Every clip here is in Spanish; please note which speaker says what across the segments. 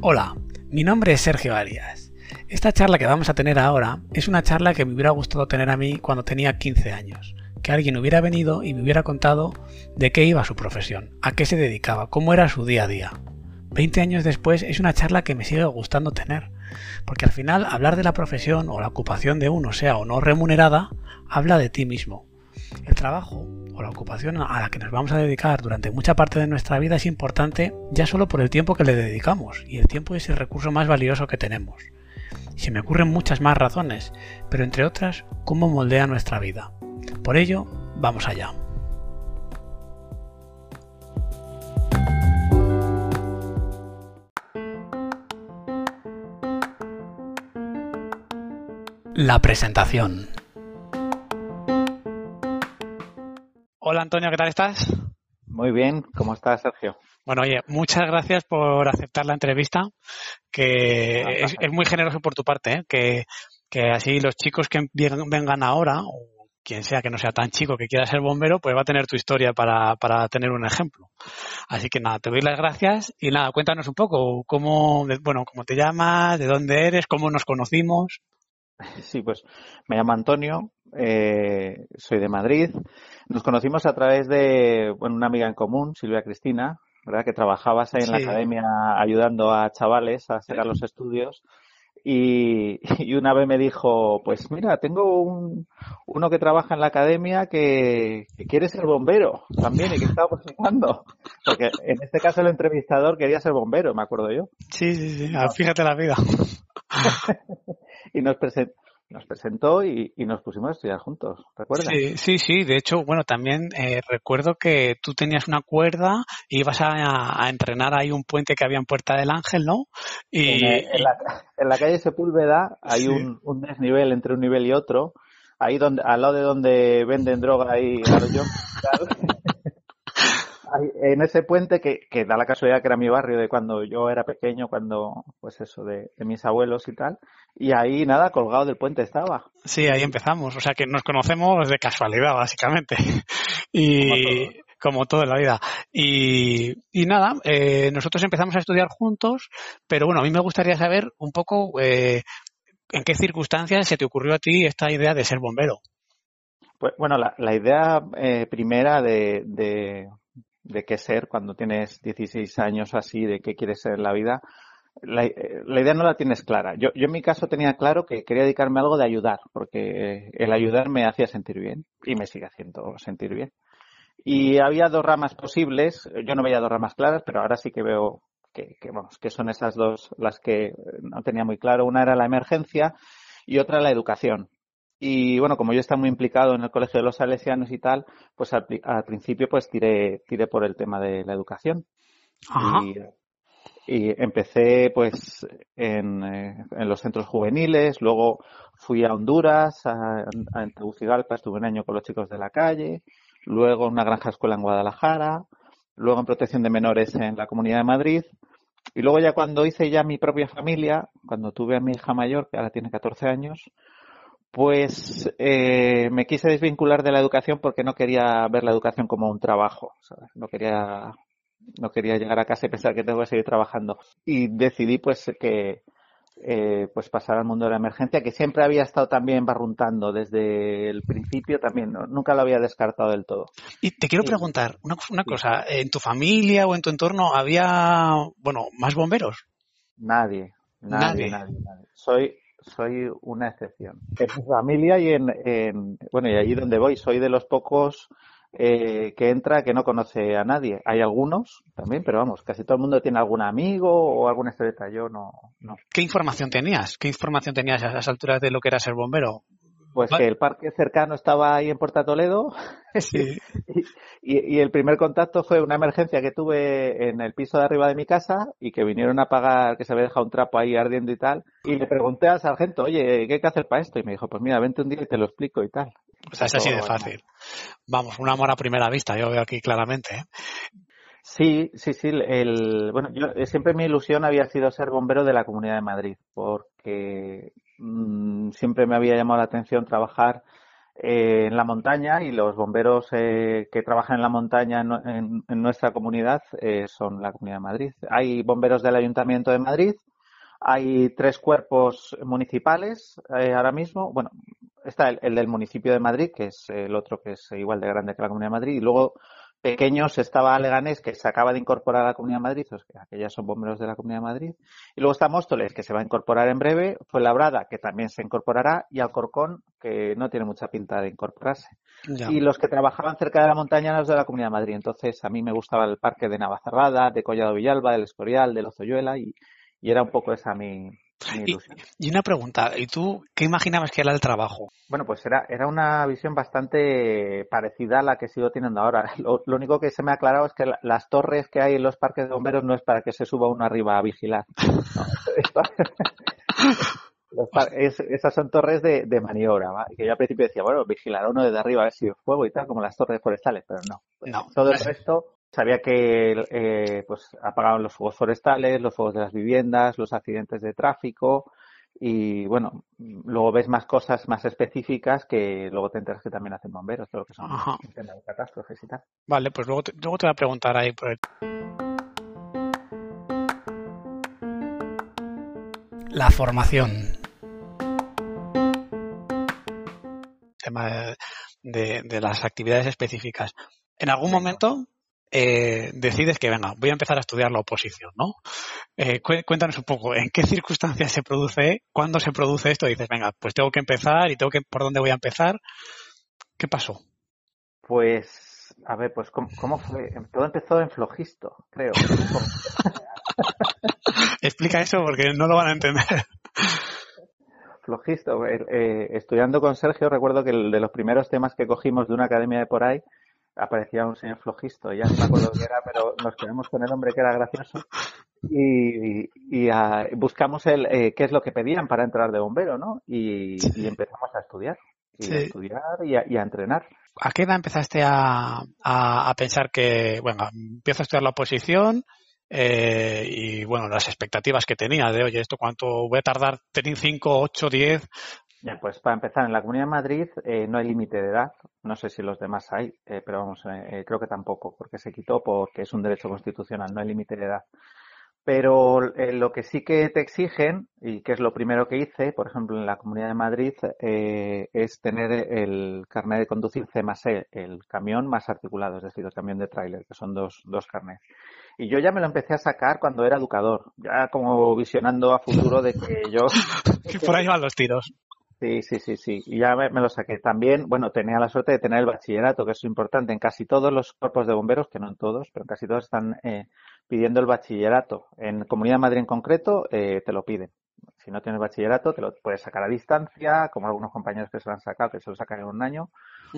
Speaker 1: Hola, mi nombre es Sergio Arias. Esta charla que vamos a tener ahora es una charla que me hubiera gustado tener a mí cuando tenía 15 años. Que alguien hubiera venido y me hubiera contado de qué iba su profesión, a qué se dedicaba, cómo era su día a día. 20 años después es una charla que me sigue gustando tener, porque al final hablar de la profesión o la ocupación de uno, sea o no remunerada, habla de ti mismo. El trabajo o la ocupación a la que nos vamos a dedicar durante mucha parte de nuestra vida es importante ya solo por el tiempo que le dedicamos, y el tiempo es el recurso más valioso que tenemos. Se me ocurren muchas más razones, pero entre otras, cómo moldea nuestra vida. Por ello, vamos allá. La presentación. Hola Antonio, ¿qué tal estás?
Speaker 2: Muy bien, ¿cómo estás, Sergio?
Speaker 1: Bueno, oye, muchas gracias por aceptar la entrevista, que es, muy generoso por tu parte, ¿eh? que, que así los chicos que vengan ahora, o quien sea que no sea tan chico que quiera ser bombero, pues va a tener tu historia para, para tener un ejemplo. Así que nada, te doy las gracias y nada, cuéntanos un poco cómo, bueno, cómo te llamas, de dónde eres, cómo nos conocimos.
Speaker 2: Sí, pues me llamo Antonio, eh, soy de Madrid. Nos conocimos a través de bueno, una amiga en común, Silvia Cristina, ¿verdad? que trabajabas ahí en la academia ayudando a chavales a hacer los estudios. Y, y, una vez me dijo, pues mira, tengo un, uno que trabaja en la academia que, quiere ser bombero también y que está buscando. Porque en este caso el entrevistador quería ser bombero, me acuerdo yo.
Speaker 1: Sí, sí, sí, fíjate la vida.
Speaker 2: y nos, nos presentó y, nos pusimos a estudiar juntos, ¿recuerdas?
Speaker 1: Sí, sí, sí. De hecho, bueno, también eh, recuerdo que tú tenías una cuerda y ibas a, entrenar ahí un puente que había en Puerta del Ángel, ¿no?
Speaker 2: Y, en, la, calle Sepúlveda hay un, desnivel entre un nivel y otro. Ahí donde, al lado de donde venden droga ahí, en ese puente que, que, da la casualidad que era mi barrio de cuando yo era pequeño, cuando, pues eso, de, mis abuelos y tal. Y ahí nada, colgado del puente estaba.
Speaker 1: Sí, ahí empezamos. O sea que nos conocemos de casualidad, básicamente. y como todo en la vida. Y, y nada, eh, nosotros empezamos a estudiar juntos, pero bueno, a mí me gustaría saber un poco eh, en qué circunstancias se te ocurrió a ti esta idea de ser bombero.
Speaker 2: Pues bueno, la, la idea eh, primera de, de qué ser cuando tienes 16 años así, de qué quieres ser en la vida, la, idea no la tienes clara. Yo, yo en mi caso tenía claro que quería dedicarme a algo de ayudar, porque el ayudar me hacía sentir bien y me sigue haciendo sentir bien. Y había dos ramas posibles, yo no veía dos ramas claras, pero ahora sí que veo que, que, vamos, que son esas dos las que no tenía muy claro. Una era la emergencia y otra la educación. Y bueno, como yo estaba muy implicado en el Colegio de los Salesianos y tal, pues al, principio pues tiré, tiré por el tema de la educación. Y, empecé pues en, eh, en, los centros juveniles, luego fui a Honduras, a, a Tegucigalpa, estuve un año con los chicos de la calle, luego en una granja escuela en Guadalajara, luego en protección de menores en la Comunidad de Madrid, y luego ya cuando hice ya mi propia familia, cuando tuve a mi hija mayor, que ahora tiene 14 años, pues eh, me quise desvincular de la educación porque no quería ver la educación como un trabajo. No quería no quería llegar a casa y pensar que tengo que seguir trabajando. Y decidí pues que eh, pues pasar al mundo de la emergencia, que siempre había estado también barruntando desde el principio, también nunca lo había descartado del todo.
Speaker 1: Y te quiero preguntar una, una cosa, ¿en tu familia o en tu entorno había, bueno, más bomberos?
Speaker 2: Nadie, nadie, nadie. nadie. Soy soy una excepción. En mi familia y en, bueno, y allí donde voy, soy de los pocos eh, que entra que no conoce a nadie. Hay algunos también, pero vamos, casi todo el mundo tiene algún amigo o alguna estrella. Yo no, no.
Speaker 1: ¿Qué información tenías? ¿Qué información tenías a esas alturas de lo que era ser bombero?
Speaker 2: Pues que el parque cercano estaba ahí en Puerta Toledo y, el primer contacto fue una emergencia que tuve en el piso de arriba de mi casa y que vinieron a pagar que se había dejado un trapo ahí ardiendo y tal. Y le pregunté al sargento, oye, ¿qué hay que hacer para esto? Y me dijo, pues mira, vente un día y te lo explico y tal.
Speaker 1: Pues es así de fácil. Vamos, un amor a primera vista, yo veo aquí claramente. ¿eh?
Speaker 2: Sí, sí, sí. El, bueno, yo siempre mi ilusión había sido ser bombero de la Comunidad de Madrid, porque Mm, siempre me había llamado la atención trabajar eh, en la montaña y los bomberos eh, que trabajan en la montaña en, nuestra comunidad eh, son la Comunidad de Madrid. Hay bomberos del Ayuntamiento de Madrid, hay tres cuerpos municipales ahora mismo. Bueno, está el, del municipio de Madrid, que es el otro que es igual de grande que la Comunidad de Madrid, y luego pequeños estaba Leganés, que se acaba de incorporar a la Comunidad de Madrid, o sea, que ya son bomberos de la Comunidad de Madrid. Y luego está Móstoles, que se va a incorporar en breve, fue Labrada, que también se incorporará, y Alcorcón, que no tiene mucha pinta de incorporarse. Y los que trabajaban cerca de la montaña eran los de la Comunidad de Madrid. Entonces, a mí me gustaba el parque de Navacerrada, de Collado Villalba, del Escorial, de Lozoyuela, y, y era un poco esa mi,
Speaker 1: y, una pregunta, ¿y tú qué imaginabas que era el trabajo?
Speaker 2: Bueno, pues era, era una visión bastante parecida a la que sigo teniendo ahora. Lo, único que se me ha aclarado es que las torres que hay en los parques de bomberos no es para que se suba uno arriba a vigilar. esas son torres de, maniobra, que yo al principio decía, bueno, vigilar uno desde arriba a ver si hay fuego y tal, como las torres forestales, pero no. no Todo el resto Sabía que eh, pues apagaban los fuegos forestales, los fuegos de las viviendas, los accidentes de tráfico y bueno, luego ves más cosas más específicas que luego te enteras que también hacen bomberos, todo lo que son catástrofes y tal.
Speaker 1: Vale, pues luego te, luego te voy a preguntar ahí por el... La formación. Tema de, de las actividades específicas. En algún momento eh, decides que, venga, voy a empezar a estudiar la oposición, ¿no? Eh, cuéntanos un poco, ¿en qué circunstancias se produce, cuándo se produce esto? dices, venga, pues tengo que empezar y tengo que, ¿por dónde voy a empezar? ¿Qué pasó?
Speaker 2: Pues, a ver, pues, ¿cómo, fue? Todo empezó en flojisto, creo.
Speaker 1: Explica eso porque no lo van a entender.
Speaker 2: Flojisto. Eh, estudiando con Sergio, recuerdo que el de los primeros temas que cogimos de una academia de por ahí aparecía un señor flojisto, ya no me acuerdo quién era, pero nos quedamos con el hombre que era gracioso y, ah, buscamos el eh, qué es lo que pedían para entrar de bombero, ¿no? Y, empezamos a estudiar, y a estudiar y a, entrenar.
Speaker 1: ¿A qué edad empezaste a, a, pensar que, bueno, empiezo a estudiar la oposición eh, y, bueno, las expectativas que tenía de, oye, esto cuánto voy a tardar, tener 5, 8, 10,
Speaker 2: ya, pues para empezar, en la Comunidad de Madrid eh, no hay límite de edad. No sé si los demás hay, eh, pero vamos, eh, creo que tampoco, porque se quitó porque es un derecho constitucional, no hay límite de edad. Pero lo que sí que te exigen, y que es lo primero que hice, por ejemplo, en la Comunidad de Madrid, es tener el carnet de conducir C más E, el camión más articulado, es decir, el camión de tráiler, que son dos, dos carnets. Y yo ya me lo empecé a sacar cuando era educador, ya como visionando a futuro de que yo...
Speaker 1: que por ahí van los tiros.
Speaker 2: Sí, sí, sí, sí. Y ya me, lo saqué. También, bueno, tenía la suerte de tener el bachillerato, que es importante. En casi todos los cuerpos de bomberos, que no en todos, pero en casi todos están eh, pidiendo el bachillerato. En Comunidad de Madrid en concreto, eh, te lo piden. Si no tienes bachillerato, te lo puedes sacar a distancia, como algunos compañeros que se lo han sacado, que se lo sacan en un año,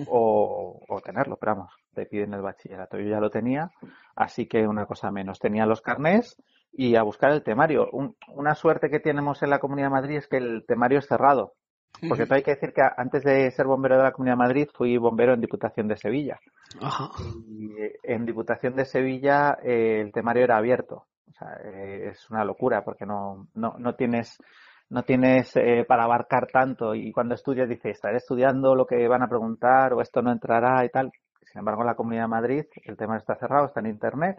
Speaker 2: o, o tenerlo, pero vamos, te piden el bachillerato. Yo ya lo tenía, así que una cosa menos. Tenía los carnés y a buscar el temario. una suerte que tenemos en la Comunidad de Madrid es que el temario es cerrado. Porque hay que decir que antes de ser bombero de la Comunidad de Madrid fui bombero en Diputación de Sevilla. Y en Diputación de Sevilla eh, el temario era abierto. O sea, eh, es una locura porque no, no, no tienes no tienes eh, para abarcar tanto y cuando estudias dices estaré estudiando lo que van a preguntar o esto no entrará y tal. Sin embargo, en la Comunidad de Madrid el tema está cerrado, está en Internet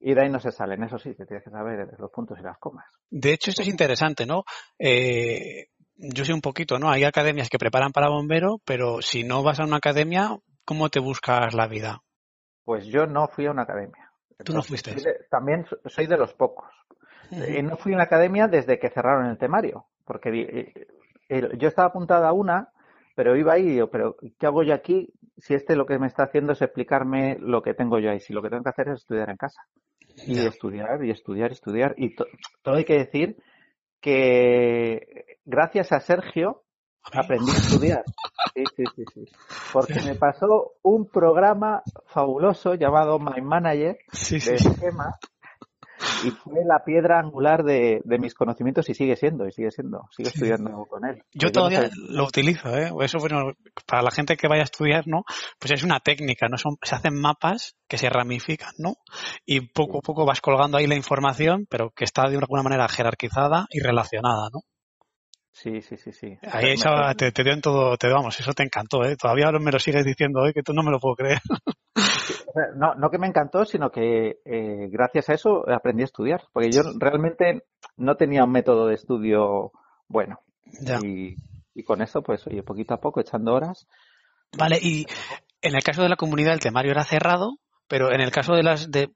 Speaker 2: y de ahí no se salen. Eso sí, te tienes que saber los puntos y las comas.
Speaker 1: De hecho, esto es interesante, ¿no? Eh, yo sé un poquito, ¿no? Hay academias que preparan para bombero, pero si no vas a una academia, ¿cómo te buscas la vida?
Speaker 2: Pues yo no fui a una academia.
Speaker 1: ¿Tú no fuiste?
Speaker 2: también soy de los pocos. No fui a una academia desde que cerraron el temario, porque eh, yo estaba apuntada a una, pero iba ahí y digo, pero ¿qué hago yo aquí si este lo que me está haciendo es explicarme lo que tengo yo ahí? Si lo que tengo que hacer es estudiar en casa. Y estudiar, y estudiar, estudiar. Y todo hay que decir que gracias a Sergio aprendí a estudiar. Sí, sí, sí, sí. Porque me pasó un programa fabuloso llamado My Manager de esquema y fue la piedra angular de, mis conocimientos y sigue siendo, y sigue siendo, sigo estudiando con él.
Speaker 1: Yo todavía lo utilizo, ¿eh? Eso, bueno, para la gente que vaya a estudiar, ¿no? Pues es una técnica, ¿no? Son, se hacen mapas que se ramifican, ¿no? Y poco a poco vas colgando ahí la información, pero que está de alguna manera jerarquizada y relacionada, ¿no?
Speaker 2: Sí, sí, sí, sí.
Speaker 1: Ahí eso te, te, dio en todo, te vamos, eso te encantó, ¿eh? Todavía me lo sigues diciendo hoy, que tú no me lo puedo creer.
Speaker 2: No, no que me encantó, sino que eh, gracias a eso aprendí a estudiar, porque yo realmente no tenía un método de estudio bueno. Y, y, con eso, pues, oye, poquito a poco, echando horas.
Speaker 1: Vale, y en el caso de la comunidad el temario era cerrado, pero en el caso de las de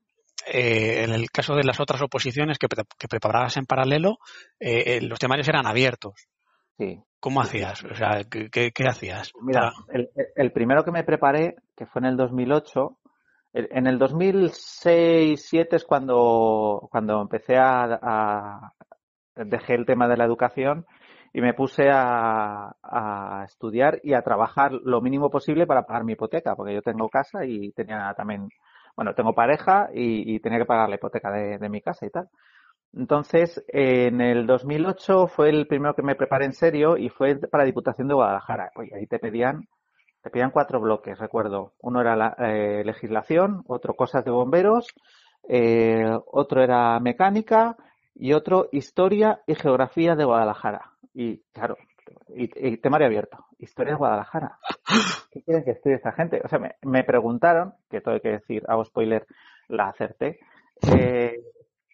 Speaker 1: eh, en el caso de las otras oposiciones que, que preparabas en paralelo, eh, eh, los temarios eran abiertos.
Speaker 2: Sí.
Speaker 1: ¿Cómo hacías? O sea, ¿qué, qué, hacías?
Speaker 2: Mira, el, el, primero que me preparé, que fue en el 2008, en el 2006-2007 es cuando, cuando empecé a, a, dejé el tema de la educación y me puse a, a, estudiar y a trabajar lo mínimo posible para pagar mi hipoteca, porque yo tengo casa y tenía también bueno, tengo pareja y, tenía que pagar la hipoteca de, mi casa y tal. Entonces, en el 2008 fue el primero que me preparé en serio y fue para Diputación de Guadalajara. Oye, ahí te pedían, te pedían cuatro bloques, recuerdo. Uno era la, eh, legislación, otro cosas de bomberos, eh, otro era mecánica y otro historia y geografía de Guadalajara. Y claro, y, temario abierto. Historia de Guadalajara. ¿Qué quieren que estudie esta gente? O sea, me, preguntaron, que todo hay que decir, hago spoiler, la acerté. Eh,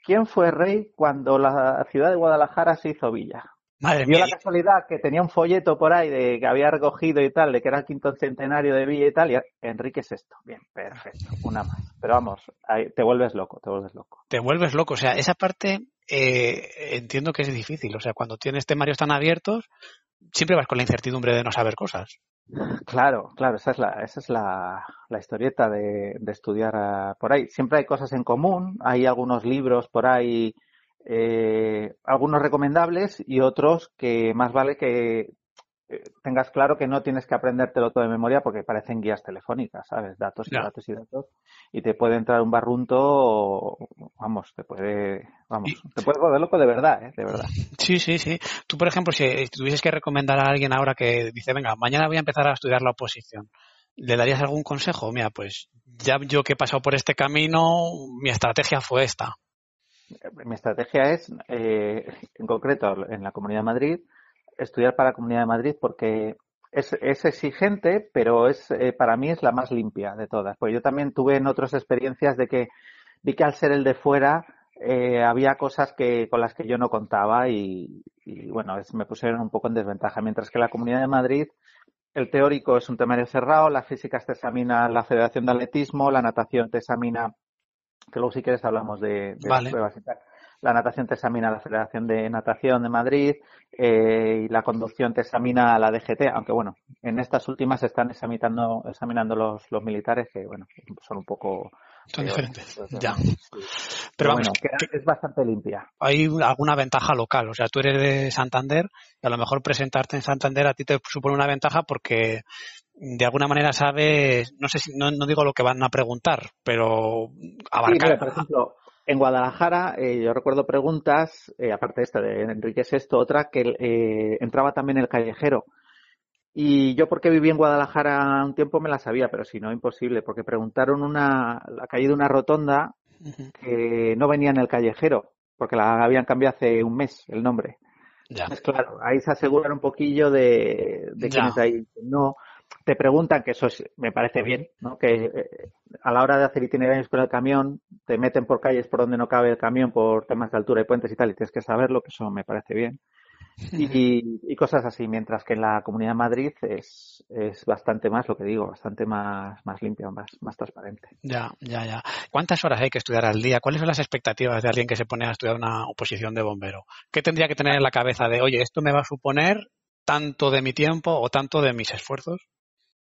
Speaker 2: ¿Quién fue rey cuando la ciudad de Guadalajara se hizo villa?
Speaker 1: Madre
Speaker 2: Dio la casualidad que tenía un folleto por ahí de que había recogido y tal, de que era el quinto centenario de Villa Italia. Enrique VI. Bien, perfecto. Una más. Pero vamos, ahí, te vuelves loco, te vuelves loco.
Speaker 1: Te vuelves loco. O sea, esa parte eh, entiendo que es difícil. O sea, cuando tienes temarios tan abiertos, siempre vas con la incertidumbre de no saber cosas.
Speaker 2: Claro, claro, esa es la, esa es la, la historieta de, de estudiar uh, por ahí. Siempre hay cosas en común, hay algunos libros por ahí, eh, algunos recomendables y otros que más vale que tengas claro que no tienes que aprendértelo todo de memoria porque parecen guías telefónicas, ¿sabes? Datos y datos y datos. Y te puede entrar un barrunto, vamos, te puede, vamos, te puede volver loco de verdad, ¿eh? De verdad.
Speaker 1: Sí, sí, sí. Tú, por ejemplo, si tuvieses que recomendar a alguien ahora que dice, venga, mañana voy a empezar a estudiar la oposición, ¿le darías algún consejo? Mira, pues ya yo que he pasado por este camino, mi estrategia fue esta.
Speaker 2: Mi estrategia es, eh, en concreto, en la Comunidad de Madrid, estudiar para la Comunidad de Madrid porque es, es exigente, pero es eh, para mí es la más limpia de todas. Pues yo también tuve en otras experiencias de que vi que al ser el de fuera eh, había cosas que con las que yo no contaba y, y bueno, es, me pusieron un poco en desventaja. Mientras que la Comunidad de Madrid el teórico es un temario cerrado, la física te examina la Federación de Atletismo, la natación te examina, que luego si quieres hablamos de, de las pruebas y tal la natación te examina la Federación de Natación de Madrid eh, y la conducción te examina la DGT, aunque bueno, en estas últimas se están examinando, examinando los, los militares que bueno, son un poco...
Speaker 1: Son diferentes, pues, ya.
Speaker 2: Pero, vamos, es bastante limpia.
Speaker 1: Hay alguna ventaja local, o sea, tú eres de Santander y a lo mejor presentarte en Santander a ti te supone una ventaja porque de alguna manera sabes, no sé si, no, no digo lo que van a preguntar, pero abarcar.
Speaker 2: Sí, por ejemplo, en Guadalajara, eh, yo recuerdo preguntas, eh, aparte de esta de Enrique VI, otra que eh, entraba también el callejero. Y yo porque viví en Guadalajara un tiempo me la sabía, pero si no, imposible, porque preguntaron una, la calle de una rotonda que no venía en el callejero, porque la habían cambiado hace un mes el nombre. Ya. Claro, ahí se aseguran un poquillo de, de quién es ahí. No, te preguntan, que eso me parece bien, ¿no? que eh, a la hora de hacer itinerarios con el camión, te meten por calles por donde no cabe el camión, por temas de altura y puentes y tal, y tienes que saberlo, que eso me parece bien. Y, cosas así, mientras que en la Comunidad de Madrid es, es bastante más, lo que digo, bastante más, más limpio, más, más transparente.
Speaker 1: Ya, ya, ya. ¿Cuántas horas hay que estudiar al día? ¿Cuáles son las expectativas de alguien que se pone a estudiar una oposición de bombero? ¿Qué tendría que tener en la cabeza de, oye, esto me va a suponer tanto de mi tiempo o tanto de mis esfuerzos?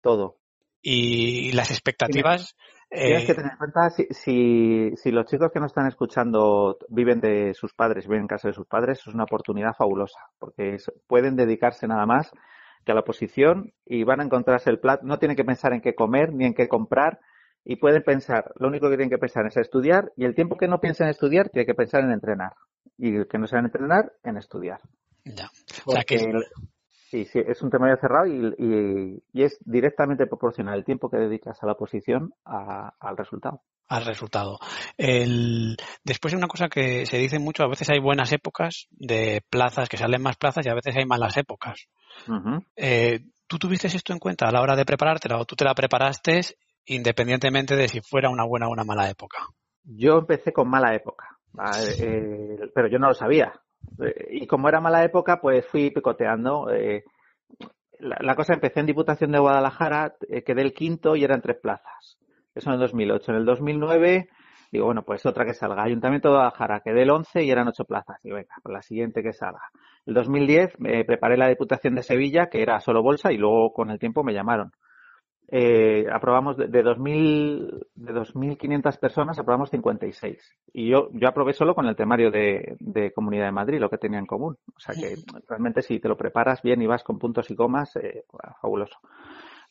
Speaker 2: todo.
Speaker 1: Y las expectativas.
Speaker 2: Tienes que eh, tener en cuenta si, si, si, los chicos que nos están escuchando viven de sus padres, viven en casa de sus padres, es una oportunidad fabulosa, porque pueden dedicarse nada más que a la oposición y van a encontrarse el plato. No tienen que pensar en qué comer ni en qué comprar y pueden pensar, lo único que tienen que pensar es estudiar y el tiempo que no piensen en estudiar tiene que pensar en entrenar y el que no saben entrenar en estudiar.
Speaker 1: Ya. O sea que
Speaker 2: Sí, sí, es un temario cerrado y, es directamente proporcional el tiempo que dedicas a la posición al resultado.
Speaker 1: Al resultado. El... Después hay una cosa que se dice mucho, a veces hay buenas épocas de plazas, que salen más plazas y a veces hay malas épocas. Eh, ¿Tú tuviste esto en cuenta a la hora de preparártela o tú te la preparaste independientemente de si fuera una buena o una mala época?
Speaker 2: Yo empecé con mala época, eh, pero yo no lo sabía. Eh, y como era mala época, pues fui picoteando. Eh, la, cosa empecé en Diputación de Guadalajara, eh, quedé el quinto y eran tres plazas. Eso en el 2008. En el 2009, digo, bueno, pues otra que salga. Ayuntamiento de Guadalajara, quedé el once y eran ocho plazas. Y venga, pues la siguiente que salga. El 2010 me preparé la Diputación de Sevilla, que era solo bolsa, y luego con el tiempo me llamaron eh, aprobamos de, de 2.000 de 2.500 personas aprobamos 56 y yo yo aprobé solo con el temario de, de, Comunidad de Madrid lo que tenía en común. O sea que realmente si te lo preparas bien y vas con puntos y comas eh, fabuloso.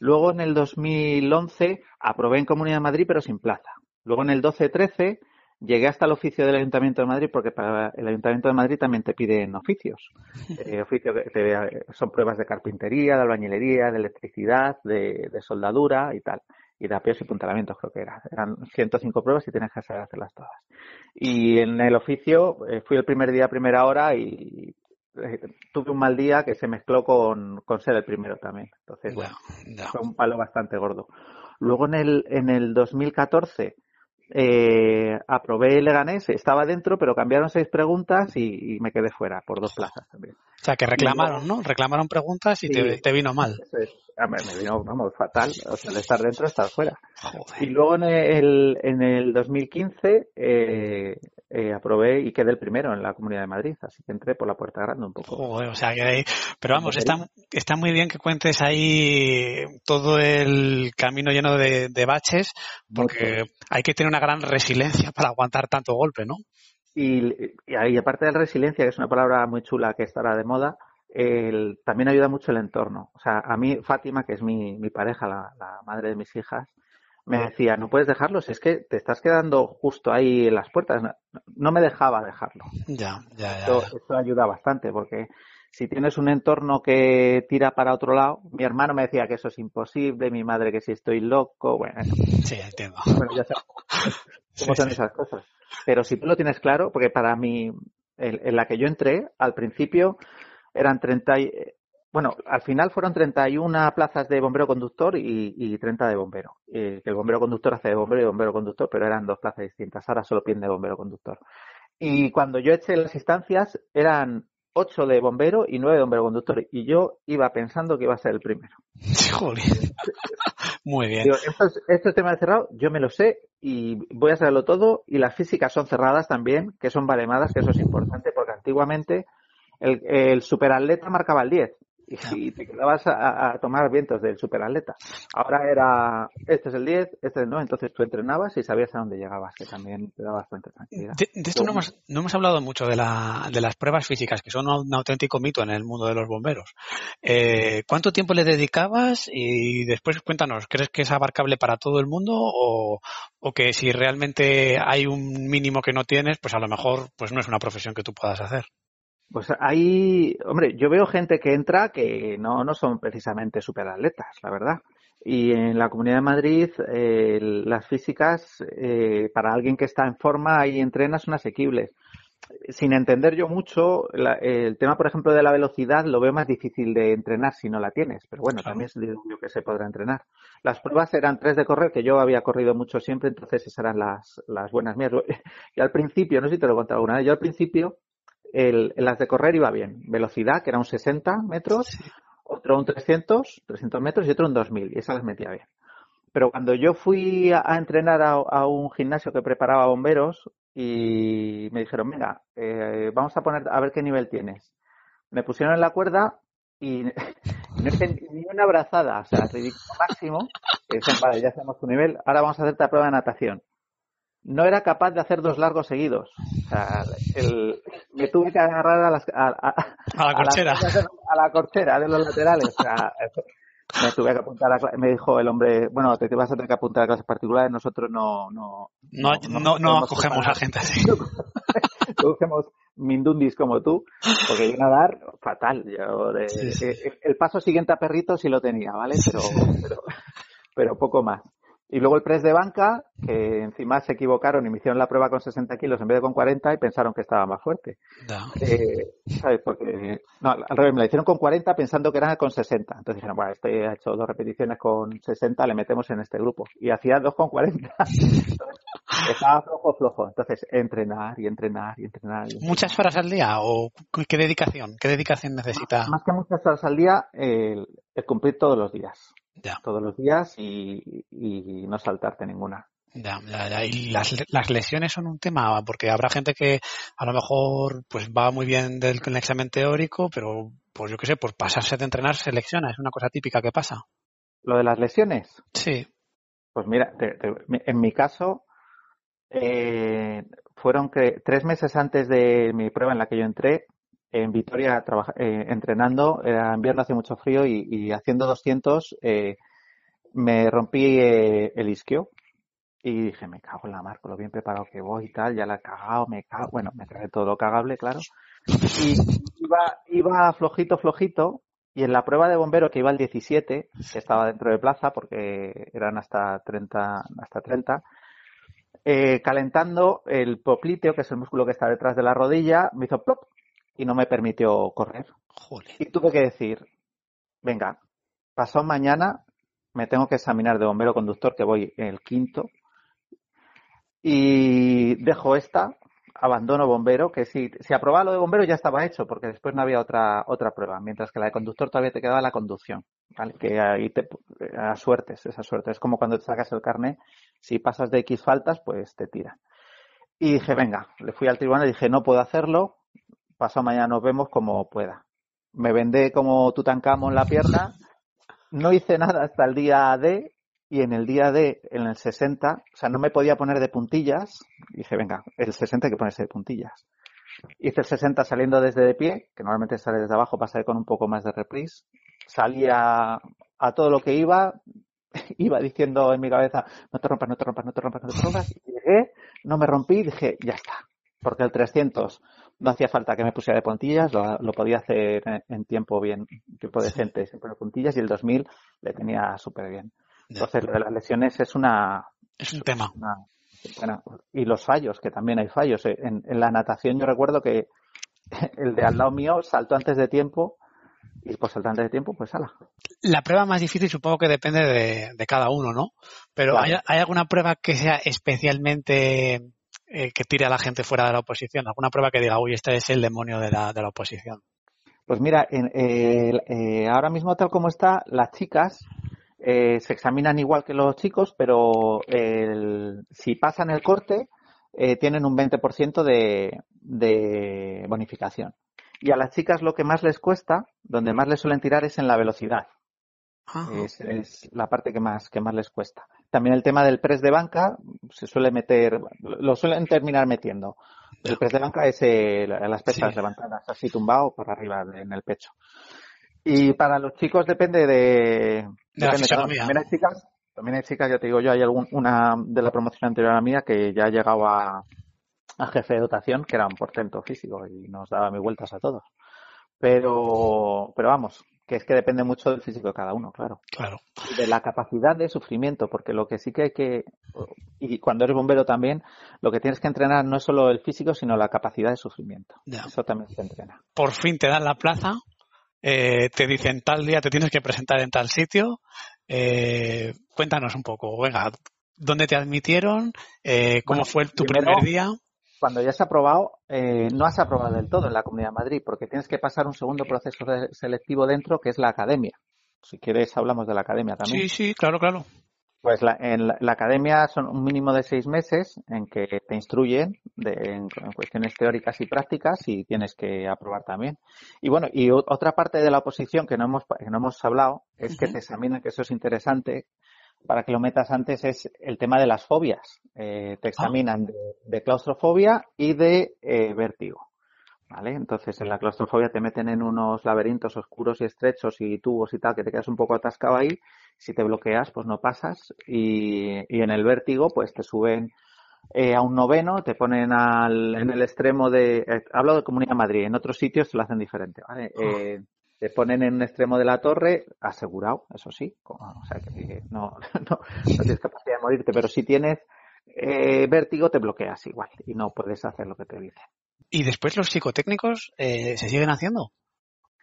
Speaker 2: Luego en el 2011 aprobé en Comunidad de Madrid pero sin plaza. Luego en el 12-13 Llegué hasta el oficio del Ayuntamiento de Madrid porque para el Ayuntamiento de Madrid también te piden oficios. Eh, oficio que son pruebas de carpintería, de albañilería, de electricidad, de, soldadura y tal. Y de apeos y puntalamientos creo que era. Eran 105 pruebas y tienes que saber hacerlas todas. Y en el oficio eh, fui el primer día, primera hora y eh, tuve un mal día que se mezcló con, con ser el primero también. Entonces, bueno, fue un palo bastante gordo. Luego en el, en el 2014 eh, aprobé el Leganés, estaba dentro, pero cambiaron seis preguntas y, me quedé fuera por dos plazas también.
Speaker 1: O sea, que reclamaron, ¿no? Reclamaron preguntas y te, vino mal.
Speaker 2: me vino, vamos, fatal. O sea, el estar dentro, estar fuera. Y luego en el, en el 2015 eh, eh, aprobé y quedé el primero en la Comunidad de Madrid, así que entré por la puerta grande un poco.
Speaker 1: o sea, que Pero vamos, está, está muy bien que cuentes ahí todo el camino lleno de, baches, porque hay que tener una gran resiliencia para aguantar tanto golpe, ¿no?
Speaker 2: Y, y, aparte de la resiliencia, que es una palabra muy chula que estará de moda, el, también ayuda mucho el entorno. O sea, a mí, Fátima, que es mi, mi pareja, la, la, madre de mis hijas, me decía, no puedes dejarlos, es que te estás quedando justo ahí en las puertas. No, me dejaba dejarlo.
Speaker 1: Ya, ya, ya.
Speaker 2: Eso, ayuda bastante, porque si tienes un entorno que tira para otro lado, mi hermano me decía que eso es imposible, mi madre que si estoy loco, bueno.
Speaker 1: Sí, entiendo. Bueno, ya sabes
Speaker 2: cómo son esas cosas. Pero si tú lo tienes claro, porque para mí, en, la que yo entré, al principio eran 30, bueno, al final fueron 31 plazas de bombero conductor y, y 30 de bombero. Eh, que el bombero conductor hace de bombero y bombero conductor, pero eran dos plazas distintas. Ahora solo piden de bombero conductor. Y cuando yo eché las instancias, eran 8 de bombero y 9 de bombero conductor. Y yo iba pensando que iba a ser el primero.
Speaker 1: Joder. Muy bien.
Speaker 2: Digo, tema de cerrado, yo me lo sé y voy a saberlo todo. Y las físicas son cerradas también, que son valemadas, que eso es importante, porque antiguamente el, el superatleta marcaba el 10 y te quedabas a, tomar vientos del superatleta. Ahora era, este es el 10, este es el 9, entonces tú entrenabas y sabías a dónde llegabas, que también te daba bastante tranquilidad.
Speaker 1: De, esto no hemos, no hemos, hablado mucho de, la, de las pruebas físicas, que son un, auténtico mito en el mundo de los bomberos. Eh, ¿Cuánto tiempo le dedicabas? Y después cuéntanos, ¿crees que es abarcable para todo el mundo o, o que si realmente hay un mínimo que no tienes, pues a lo mejor pues no es una profesión que tú puedas hacer?
Speaker 2: Pues hay, hombre, yo veo gente que entra que no, no son precisamente superatletas, la verdad. Y en la Comunidad de Madrid, eh, las físicas, eh, para alguien que está en forma y entrena, son asequibles. Sin entender yo mucho, el tema, por ejemplo, de la velocidad lo veo más difícil de entrenar si no la tienes. Pero bueno, también es yo que se podrá entrenar. Las pruebas eran tres de correr, que yo había corrido mucho siempre, entonces esas eran las, las buenas mías. Y al principio, no sé si te lo he contado alguna vez, yo al principio el, las de correr iba bien. Velocidad, que era un 60 metros, otro un 300, 300 metros y otro un 2000. Y esa las metía bien. Pero cuando yo fui a, entrenar a, un gimnasio que preparaba bomberos y me dijeron, venga, eh, vamos a poner a ver qué nivel tienes. Me pusieron en la cuerda y no hice ni una abrazada, o sea, ridículo máximo. Y vale, ya sabemos tu nivel, ahora vamos a hacerte la prueba de natación no era capaz de hacer dos largos seguidos. O sea, el, me tuve que agarrar a, las, a,
Speaker 1: a, la corchera.
Speaker 2: A, la corchera de los laterales. O sea, me tuve que apuntar a, me dijo el hombre, bueno, te, vas a tener que apuntar a clases particulares, nosotros no
Speaker 1: no no, no, no, acogemos a gente así.
Speaker 2: no, cogemos, mindundis como tú, porque yo nadar fatal. Yo El, paso siguiente a perrito sí lo tenía, ¿vale? Pero, pero, pero poco más. Y luego el press de banca, que encima se equivocaron y me hicieron la prueba con 60 kilos en vez de con 40 y pensaron que estaba más fuerte. Eh, ¿Sabes? Porque, no, al revés, me la hicieron con 40 pensando que era con 60. Entonces dijeron, bueno, este ha hecho dos repeticiones con 60, le metemos en este grupo. Y hacía dos con 40. Estaba flojo, flojo. Entonces, entrenar y entrenar y entrenar.
Speaker 1: ¿Muchas horas al día o qué dedicación? ¿Qué dedicación necesita?
Speaker 2: Más, que muchas horas al día, el cumplir todos los días todos los días y, no saltarte ninguna.
Speaker 1: Ya, ya, Y las, las, lesiones son un tema, porque habrá gente que a lo mejor pues va muy bien del, el examen teórico, pero pues yo qué sé, por pasarse de entrenar se lesiona, es una cosa típica que pasa.
Speaker 2: ¿Lo de las lesiones?
Speaker 1: Sí.
Speaker 2: Pues mira, en mi caso, eh, fueron que tres meses antes de mi prueba en la que yo entré, en Vitoria eh, entrenando, era invierno, hace mucho frío y, haciendo 200 eh, me rompí eh, el isquio y dije, me cago en la mar, con lo bien preparado que voy y tal, ya la he cagado, me cago, bueno, me trae todo lo cagable, claro. Y iba, iba flojito, flojito, y en la prueba de bombero que iba el 17, que estaba dentro de plaza, porque eran hasta 30, hasta 30, eh, calentando el popliteo, que es el músculo que está detrás de la rodilla, me hizo plop, y no me permitió correr. Y tuve que decir, venga, pasó mañana, me tengo que examinar de bombero conductor, que voy el quinto, y dejo esta, abandono bombero, que si, si aprobaba lo de bombero ya estaba hecho, porque después no había otra, otra prueba, mientras que la de conductor todavía te quedaba la conducción, ¿vale? Que ahí te, a suertes, esa suerte. Es como cuando te sacas el carnet, si pasas de X faltas, pues te tiran. Y dije, venga, le fui al tribunal y dije, no puedo hacerlo, pasado mañana nos vemos como pueda. Me vendé como Tutankamón la pierna, no hice nada hasta el día D y en el día D, en el 60, o sea, no me podía poner de puntillas. Dije, venga, el 60 hay que ponerse de puntillas. Hice el 60 saliendo desde de pie, que normalmente sale desde abajo, pasé con un poco más de reprise. Salía a todo lo que iba, iba diciendo en mi cabeza, no te rompas, no te rompas, no te rompas, no te rompas. Y llegué, no me rompí y dije, ya está. Porque el 300 no hacía falta que me pusiera de puntillas, lo, podía hacer en, tiempo bien, tiempo decente, siempre de puntillas, y el 2000 le tenía súper bien. Entonces, lo de las lesiones es una.
Speaker 1: Es un tema.
Speaker 2: bueno, y los fallos, que también hay fallos. Eh, en, la natación, yo recuerdo que el de al lado mío saltó antes de tiempo, y por saltar antes de tiempo, pues ala.
Speaker 1: La prueba más difícil supongo que depende de, cada uno, ¿no? Pero ¿hay, ¿hay alguna prueba que sea especialmente eh, que tire a la gente fuera de la oposición? ¿Alguna prueba que diga, uy, este es el demonio de la, de la oposición?
Speaker 2: Pues mira, eh, ahora mismo tal como está, las chicas eh, se examinan igual que los chicos, pero si pasan el corte, tienen un 20% de, de bonificación. Y a las chicas lo que más les cuesta, donde más les suelen tirar es en la velocidad. Es, es, la parte que más, que más les cuesta. También el tema del press de banca se suele meter, lo suelen terminar metiendo. El press de banca es las pesas levantadas así tumbado por arriba en el pecho. Y para los chicos depende de, también hay chicas, también hay chicas, ya te digo yo, hay algún, una de la promoción anterior a la mía que ya ha llegado a, jefe de dotación, que era un portento físico y nos daba mis vueltas a todos. Pero, pero vamos, que es que depende mucho del físico de cada uno, claro.
Speaker 1: Claro.
Speaker 2: de la capacidad de sufrimiento, porque lo que sí que hay que, y cuando eres bombero también, lo que tienes que entrenar no es solo el físico, sino la capacidad de sufrimiento. Eso también se entrena.
Speaker 1: Por fin te dan la plaza, eh, te dicen tal día te tienes que presentar en tal sitio. Eh, cuéntanos un poco, venga, ¿dónde te admitieron? Eh, ¿Cómo fue tu primer día?
Speaker 2: cuando ya has aprobado, eh, no has aprobado del todo en la Comunidad de Madrid, porque tienes que pasar un segundo proceso selectivo dentro, que es la academia. Si quieres, hablamos de la academia también.
Speaker 1: Sí, sí, claro, claro.
Speaker 2: Pues la, en la, academia son un mínimo de seis meses en que te instruyen en, cuestiones teóricas y prácticas y tienes que aprobar también. Y bueno, y otra parte de la oposición que no hemos, que no hemos hablado es que te examinan, que eso es interesante, para que lo metas antes es el tema de las fobias. Eh, te ah. examinan de, claustrofobia y de eh, vértigo. ¿Vale? Entonces, en la claustrofobia te meten en unos laberintos oscuros y estrechos y tubos y tal, que te quedas un poco atascado ahí. Si te bloqueas, pues no pasas. Y, y en el vértigo, pues te suben eh, a un noveno, te ponen al, en el extremo de... Eh, hablo de Comunidad Madrid, en otros sitios te lo hacen diferente, ¿vale?
Speaker 1: Ah.
Speaker 2: Eh, te ponen en un extremo de la torre, asegurado, eso sí, como- o sea que no, no, no tienes capacidad de morirte, pero si tienes eh, vértigo te bloqueas igual y no puedes hacer lo que te dicen.
Speaker 1: ¿Y después los psicotécnicos eh, se siguen haciendo?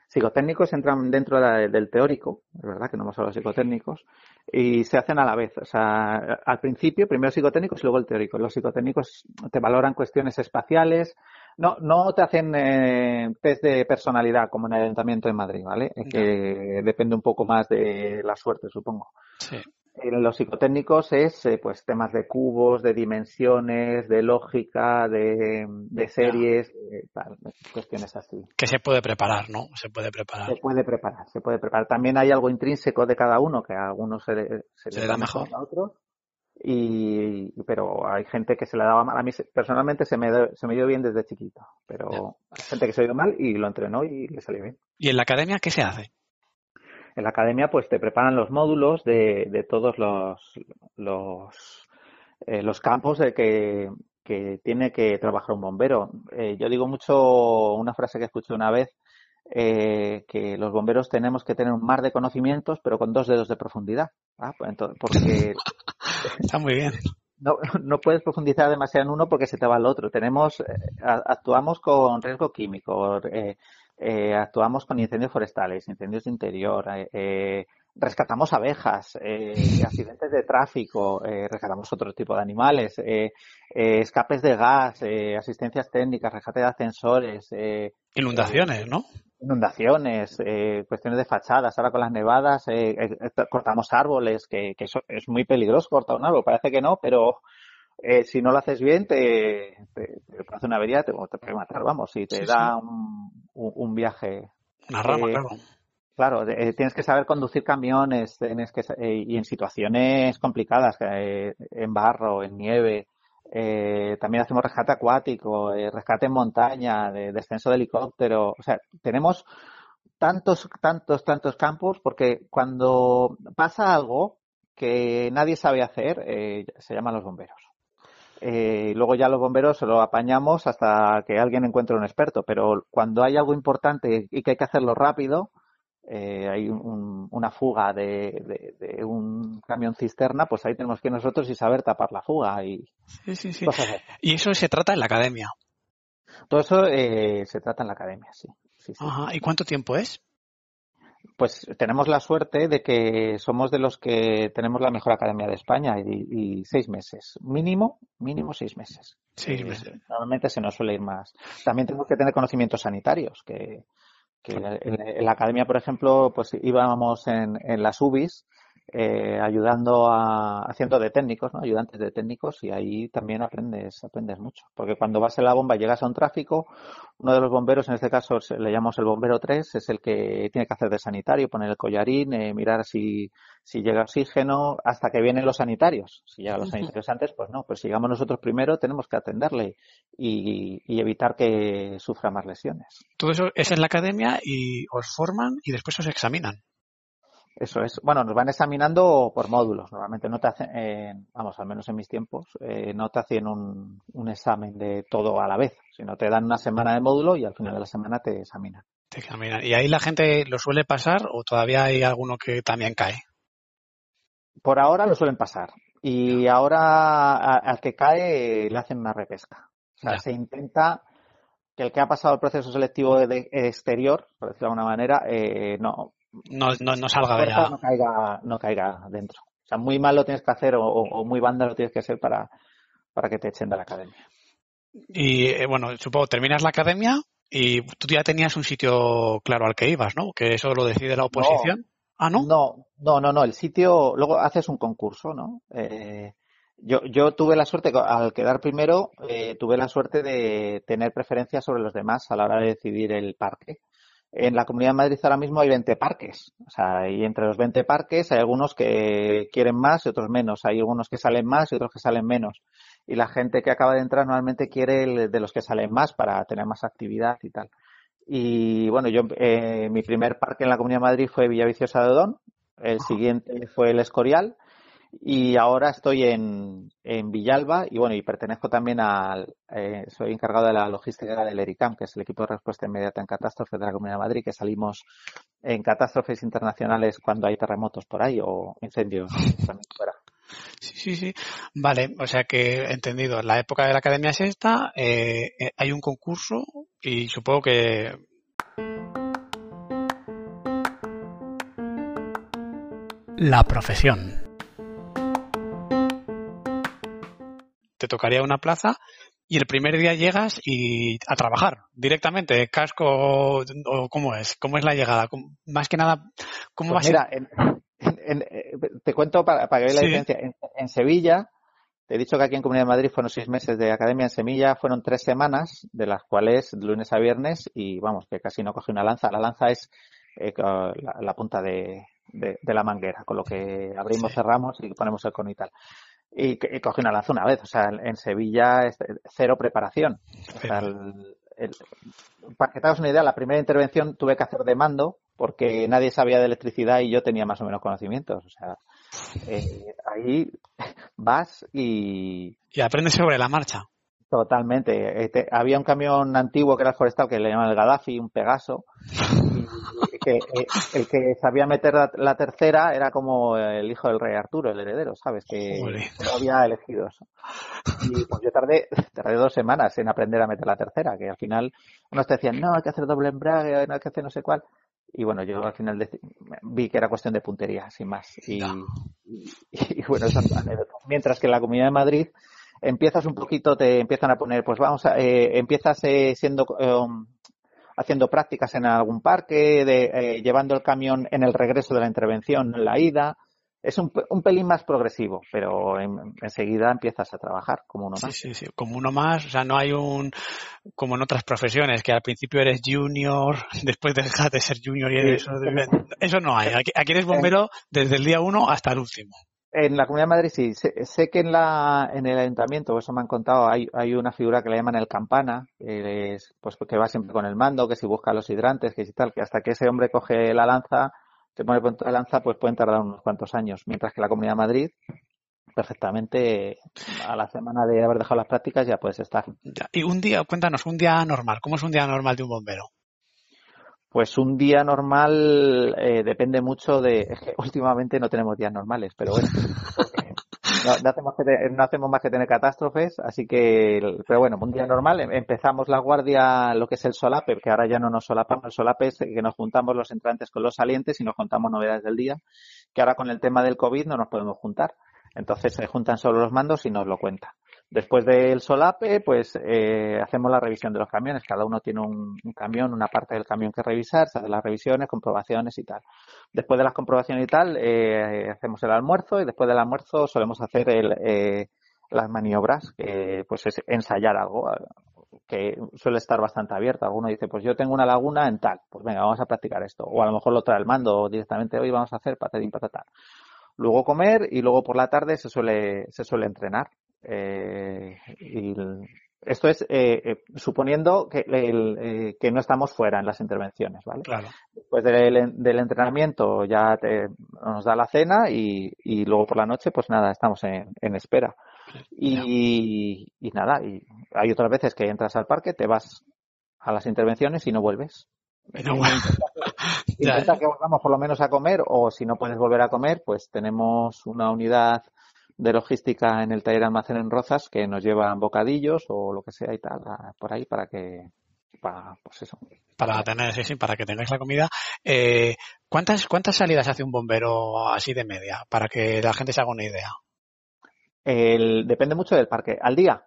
Speaker 2: Psicotécnicos entran dentro de del teórico, es verdad que no hemos hablado de psicotécnicos, y se hacen a la vez. O sea, al principio, primero psicotécnicos y luego el teórico. Los psicotécnicos te valoran cuestiones espaciales, no, no te hacen eh, test de personalidad como en el Ayuntamiento de Madrid, ¿vale? Es que depende un poco más de la suerte, supongo.
Speaker 1: Sí.
Speaker 2: En los psicotécnicos es eh, pues temas de cubos, de dimensiones, de lógica, de, de series, eh, tal, cuestiones así.
Speaker 1: Que se puede preparar, ¿no? Se puede preparar.
Speaker 2: Se puede preparar, se puede preparar. También hay algo intrínseco de cada uno, que a algunos se le, se
Speaker 1: le da
Speaker 2: mejor a otros. Y, pero hay gente que se le daba mal. A mí personalmente se me, se me dio bien desde chiquito, pero hay gente que se dio mal y lo entrenó y le salió bien.
Speaker 1: ¿Y en la academia qué se hace?
Speaker 2: En la academia pues te preparan los módulos de, de todos los, los, eh, los campos de que, que tiene que trabajar un bombero. Eh, yo digo mucho una frase que escuché una vez, eh, que los bomberos tenemos que tener un mar de conocimientos, pero con dos dedos de profundidad. ¿ah? Pues entonces, porque
Speaker 1: Está muy bien.
Speaker 2: no, no puedes profundizar demasiado en uno porque se te va al otro. Tenemos, eh, actuamos con riesgo químico, eh, eh, actuamos con incendios forestales, incendios de interior, eh, eh, rescatamos abejas, eh, accidentes de tráfico, eh, rescatamos otro tipo de animales, eh, eh, escapes de gas, eh, asistencias técnicas, rescate de ascensores, eh,
Speaker 1: Inundaciones, ¿no?
Speaker 2: inundaciones, eh, cuestiones de fachadas, ahora con las nevadas, eh, eh, eh, cortamos árboles, que, que eso es muy peligroso cortar un árbol, parece que no, pero eh, si no lo haces bien te, te, te hacer una avería, te, te puede matar, vamos, y te
Speaker 1: Sí,
Speaker 2: da un, un, un viaje.
Speaker 1: Una rama,
Speaker 2: Eh,
Speaker 1: claro.
Speaker 2: Claro, eh, tienes que saber conducir camiones, tienes que, eh, y en situaciones complicadas, en barro, en nieve. También hacemos rescate acuático, rescate en montaña, de, descenso de helicóptero. O sea, tenemos tantos, tantos, tantos campos porque cuando pasa algo que nadie sabe hacer, eh, se llaman los bomberos. Eh, luego ya los bomberos se lo apañamos hasta que alguien encuentre un experto, pero cuando hay algo importante y que hay que hacerlo rápido, eh, hay un- una fuga de, de- de un camión cisterna, pues ahí tenemos que nosotros y saber tapar la fuga y
Speaker 1: Sí, sí, sí.
Speaker 2: cosas así.
Speaker 1: Y eso se trata en la academia.
Speaker 2: Todo eso eh, se trata en la academia, sí. sí, sí.
Speaker 1: Ajá. ¿Y cuánto tiempo es?
Speaker 2: Pues tenemos la suerte de que somos de los que tenemos la mejor academia de España y, y seis meses. Mínimo, mínimo seis meses.
Speaker 1: Seis
Speaker 2: Eh,
Speaker 1: meses.
Speaker 2: Normalmente se nos suele ir más. También tenemos que tener conocimientos sanitarios, que, que en, en la academia, por ejemplo, pues íbamos en, en las UBIs eh, ayudando a, haciendo de técnicos, ¿no? Ayudantes de técnicos y ahí también aprendes, aprendes mucho. Porque cuando vas en la bomba y llegas a un tráfico, uno de los bomberos, en este caso le llamamos el bombero 3, es el que tiene que hacer de sanitario, poner el collarín, eh, mirar si, si llega oxígeno, hasta que vienen los sanitarios. Si llegan los sanitarios antes, pues no, pues si llegamos nosotros primero, tenemos que atenderle y, y evitar que sufra más lesiones.
Speaker 1: Todo eso es en la academia y os forman y después os examinan.
Speaker 2: Eso es. Bueno, nos van examinando por módulos. Normalmente no te hacen, eh, vamos, al menos en mis tiempos, eh, no te hacen un, un examen de todo a la vez, sino te dan una semana de módulo y al final de la semana te examinan.
Speaker 1: Te examinan. ¿Y ahí la gente lo suele pasar o todavía hay alguno que también cae?
Speaker 2: Por ahora lo suelen pasar. Y ahora al que cae le hacen una repesca. O sea,
Speaker 1: Ya.
Speaker 2: se intenta que el que ha pasado el proceso selectivo de- exterior, por decirlo de alguna manera, eh, no,
Speaker 1: No, no, no salga de la...
Speaker 2: no caiga, no caiga dentro. O sea, muy mal lo tienes que hacer o, o- o muy banda lo tienes que hacer para, para que te echen de la academia.
Speaker 1: Y eh, bueno, supongo, terminas la academia y tú ya tenías un sitio claro al que ibas, ¿no? Que eso lo decide la oposición. Ah, ¿no?
Speaker 2: No, no, no, no. El sitio, luego haces un concurso, ¿no? Eh, yo, yo tuve la suerte, al quedar primero, eh, tuve la suerte de tener preferencia sobre los demás a la hora de decidir el parque. En la Comunidad de Madrid ahora mismo hay 20 parques. O sea, y entre los 20 parques hay algunos que quieren más y otros menos. Hay algunos que salen más y otros que salen menos. Y la gente que acaba de entrar normalmente quiere el de los que salen más para tener más actividad y tal. Y bueno, yo, eh, mi primer parque en la Comunidad de Madrid fue Villaviciosa de Odón, el siguiente fue el Escorial y ahora estoy en, en Villalba y bueno, y pertenezco también al, eh, soy encargado de la logística del ERICAM, que es el equipo de respuesta inmediata en catástrofes de la Comunidad de Madrid, que salimos en catástrofes internacionales cuando hay terremotos por ahí o incendios también fuera.
Speaker 1: Sí, sí, sí. Vale, o sea que entendido, la época de la academia es esta, eh, eh, hay un concurso y supongo que la profesión. Te tocaría una plaza y el primer día llegas y a trabajar directamente, casco o cómo es, cómo es la llegada, más que nada, cómo
Speaker 2: pues
Speaker 1: va a
Speaker 2: ser. Eh, te cuento para, para que veáis la diferencia. En, Sevilla, te he dicho que aquí en Comunidad de Madrid fueron seis meses de academia. En Semilla fueron tres semanas, de las cuales lunes a viernes, y vamos, que casi no cogí una lanza. La lanza es eh, la, punta de, la manguera, con lo que abrimos, cerramos y ponemos el cono y tal. Y, cogí una lanza una vez, o sea, en, Sevilla es cero preparación. O sea, para que te hagas una idea, la primera intervención tuve que hacer de mando porque nadie sabía de electricidad y yo tenía más o menos conocimientos. O sea, eh, ahí vas y...
Speaker 1: Y aprendes sobre la marcha.
Speaker 2: Totalmente. Eh, había un camión antiguo que era el forestal que le llamaban el Gaddafi, un Pegaso, que eh, el que sabía meter la, tercera era como el hijo del rey Arturo, el heredero, ¿sabes? Que no había elegidos. Y pues yo tardé, tardé dos semanas en aprender a meter la tercera, que al final unos te decían, no, hay que hacer doble embrague, no hay que hacer no sé cuál. Y bueno, yo al final vi que era cuestión de puntería, sin más. Y, bueno, eso Mientras que en la Comunidad de Madrid empiezas un poquito, te empiezan a poner, pues vamos, a, eh, empiezas eh, siendo, um, haciendo prácticas en algún parque, de, eh, llevando el camión en el regreso de la intervención, en la ida, es un, un pelín más progresivo, pero enseguida empiezas a trabajar como uno más.
Speaker 1: Sí, sí, sí, como uno más, o sea, no hay un, como en otras profesiones, que al principio eres junior, después dejas de ser junior y eres... Eso no hay, aquí, eres bombero desde el día uno hasta el último.
Speaker 2: En la Comunidad de Madrid sí. Sé, que en, la, en el ayuntamiento, eso me han contado, hay, hay una figura que le llaman el campana, que, es, pues, que va siempre con el mando, que si busca los hidrantes, que si tal, que hasta que ese hombre coge la lanza, se pone punto de lanza, pues pueden tardar unos cuantos años, mientras que la Comunidad de Madrid perfectamente a la semana de haber dejado las prácticas ya puedes estar.
Speaker 1: Y un día, cuéntanos, un día normal, ¿cómo es un día normal de un bombero?
Speaker 2: Pues un día normal eh, depende mucho de. Es que últimamente no tenemos días normales, pero bueno. no, hacemos no, hacemos más que tener catástrofes, así que. Pero bueno, un día normal. Em, empezamos la guardia, lo que es el solape, que ahora ya no nos solapamos. El solape es que nos juntamos los entrantes con los salientes y nos contamos novedades del día, que ahora con el tema del COVID no nos podemos juntar. Entonces se juntan solo los mandos y nos lo cuentan. Después del solape, pues eh, hacemos la revisión de los camiones. Cada uno tiene un, camión, una parte del camión que revisar, se hacen las revisiones, comprobaciones y tal. Después de las comprobaciones y tal, eh, hacemos el almuerzo y después del almuerzo solemos hacer el, eh, las maniobras, que pues es ensayar algo que suele estar bastante abierto. Alguno dice, pues yo tengo una laguna en tal, pues venga, vamos a practicar esto. O a lo mejor lo trae el mando directamente, hoy vamos a hacer patatín patatán. Luego comer y luego por la tarde se suele, se suele entrenar. Eh, y esto es eh, eh, suponiendo que, el, que no estamos fuera en las intervenciones, ¿vale?
Speaker 1: Claro.
Speaker 2: Después del, del entrenamiento ya te, nos da la cena y, y, luego por la noche, pues nada, estamos en, en espera. Y, y, nada, y hay otras veces que entras al parque, te vas a las intervenciones y no vuelves.
Speaker 1: Pero bueno.
Speaker 2: Intenta que volvamos por lo menos a comer o si no puedes volver a comer, pues tenemos una unidad de logística en el taller almacén en Rozas que nos llevan bocadillos o lo que sea y tal por ahí para que para pues eso.
Speaker 1: Para tener sí, sí, para que tengáis la comida. Eh, cuántas cuántas salidas hace un bombero así de media para que la gente se haga una idea.
Speaker 2: El, depende mucho del parque. Al día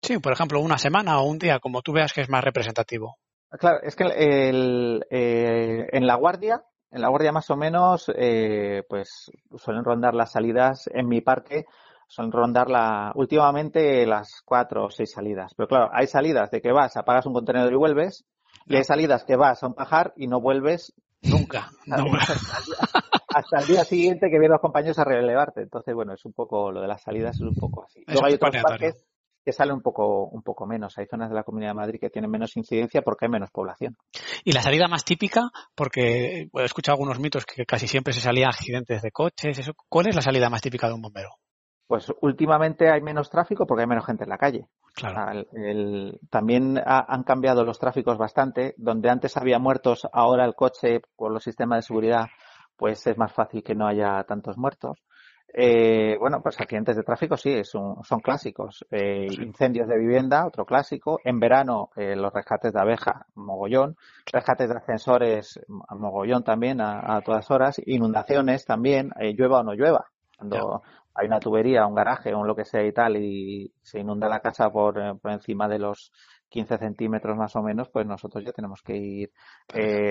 Speaker 1: sí por ejemplo una semana o un día como tú veas que es más representativo.
Speaker 2: Claro es que el, eh, en la guardia en la guardia más o menos, eh, pues suelen rondar las salidas en mi parque, suelen rondar la, últimamente las cuatro o seis salidas. Pero claro, hay salidas de que vas, apagas un contenedor y vuelves, y hay salidas que vas a un pajar y no vuelves
Speaker 1: nunca.
Speaker 2: Hasta, el día siguiente que vienen los compañeros a relevarte. Entonces, bueno, es un poco, lo de las salidas es un poco así. Luego hay otros parques que sale un poco, un poco menos. Hay zonas de la Comunidad de Madrid que tienen menos incidencia porque hay menos población.
Speaker 1: Y la salida más típica, porque he escuchado algunos mitos que casi siempre se salían accidentes de coches. Eso, ¿Cuál es la salida más típica de un bombero?
Speaker 2: Pues últimamente hay menos tráfico porque hay menos gente en la calle.
Speaker 1: Claro.
Speaker 2: también han cambiado los tráficos bastante. Donde antes había muertos, ahora el coche, por los sistemas de seguridad, pues es más fácil que no haya tantos muertos. Eh, bueno, pues accidentes de tráfico sí, son, son clásicos. Eh, incendios de vivienda, otro clásico. En verano, eh, los rescates de abeja, mogollón. Rescates de ascensores, mogollón también a, todas horas. Inundaciones también, llueva o no llueva. Cuando hay una tubería, un garaje o lo que sea y tal, y se inunda la casa por, por encima de los 15 centímetros más o menos, pues nosotros ya tenemos que ir.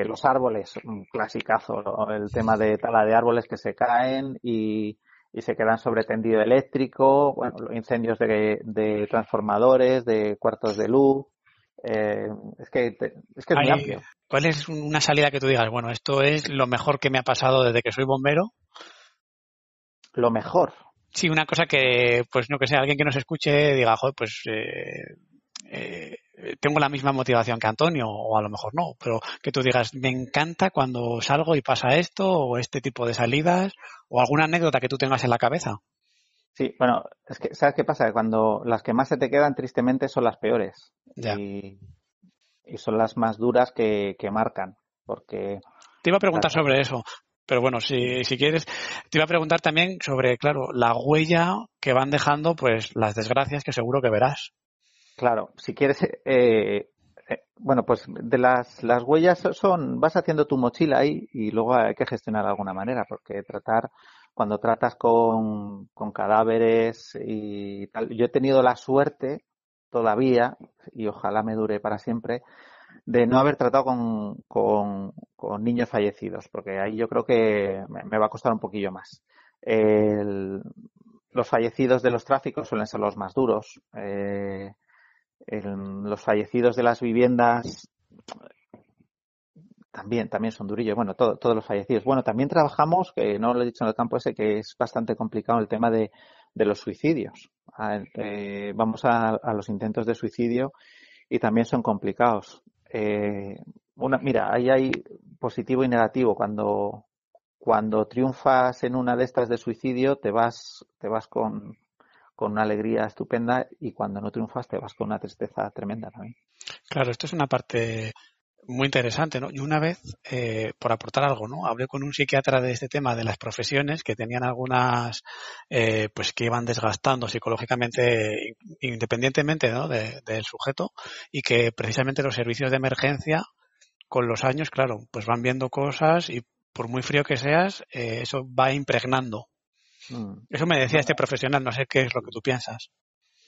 Speaker 2: los árboles, un clasicazo, el tema de tala de árboles que se caen y y se quedan sobre tendido eléctrico, bueno, incendios de, transformadores, de cuartos de luz. Eh, es que, es, que es muy amplio.
Speaker 1: ¿Cuál es una salida que tú digas, bueno, esto es lo mejor que me ha pasado desde que soy bombero?
Speaker 2: Lo mejor.
Speaker 1: Sí, una cosa que, pues no que sea, alguien que nos escuche diga, joder, pues eh, eh, tengo la misma motivación que Antonio, o a lo mejor no, pero que tú digas, me encanta cuando salgo y pasa esto, o este tipo de salidas, o alguna anécdota que tú tengas en la cabeza.
Speaker 2: Sí, bueno, es que, ¿sabes qué pasa? Cuando las que más se te quedan, tristemente, son las peores. Y, son las más duras que, marcan, porque...
Speaker 1: Te iba a preguntar sobre eso, pero bueno, si, si quieres, te iba a preguntar también sobre, claro, la huella que van dejando, pues las desgracias que seguro que verás.
Speaker 2: Claro, si quieres, eh, eh, bueno, pues de las, las huellas son, vas haciendo tu mochila ahí y luego hay que gestionar de alguna manera, porque tratar, cuando tratas con, con cadáveres y tal, yo he tenido la suerte todavía, y ojalá me dure para siempre, de no haber tratado con, con, niños fallecidos, porque ahí yo creo que me, va a costar un poquillo más. los fallecidos de los tráficos suelen ser los más duros. Eh, los fallecidos de las viviendas también, también son durillos. Bueno, todos los fallecidos. Bueno, también trabajamos, que no lo he dicho en el campo ese, que es bastante complicado el tema de, los suicidios. Eh, vamos a, los intentos de suicidio y también son complicados. Eh, una, mira, ahí hay positivo y negativo. Cuando, cuando triunfas en una de estas de suicidio, te vas, te vas con, con una alegría estupenda y cuando no triunfas te vas con una tristeza tremenda también.
Speaker 1: Claro, esto es una parte muy interesante, ¿no? Y una vez, eh, por aportar algo, ¿no? Hablé con un psiquiatra de este tema de las profesiones que tenían algunas, eh, pues que iban desgastando psicológicamente, independientemente, ¿no? del sujeto y que precisamente los servicios de emergencia, con los años, claro, pues van viendo cosas y por muy frío que seas, eh, eso va impregnando Mm. Eso me decía este profesional, no sé qué es lo que tú piensas.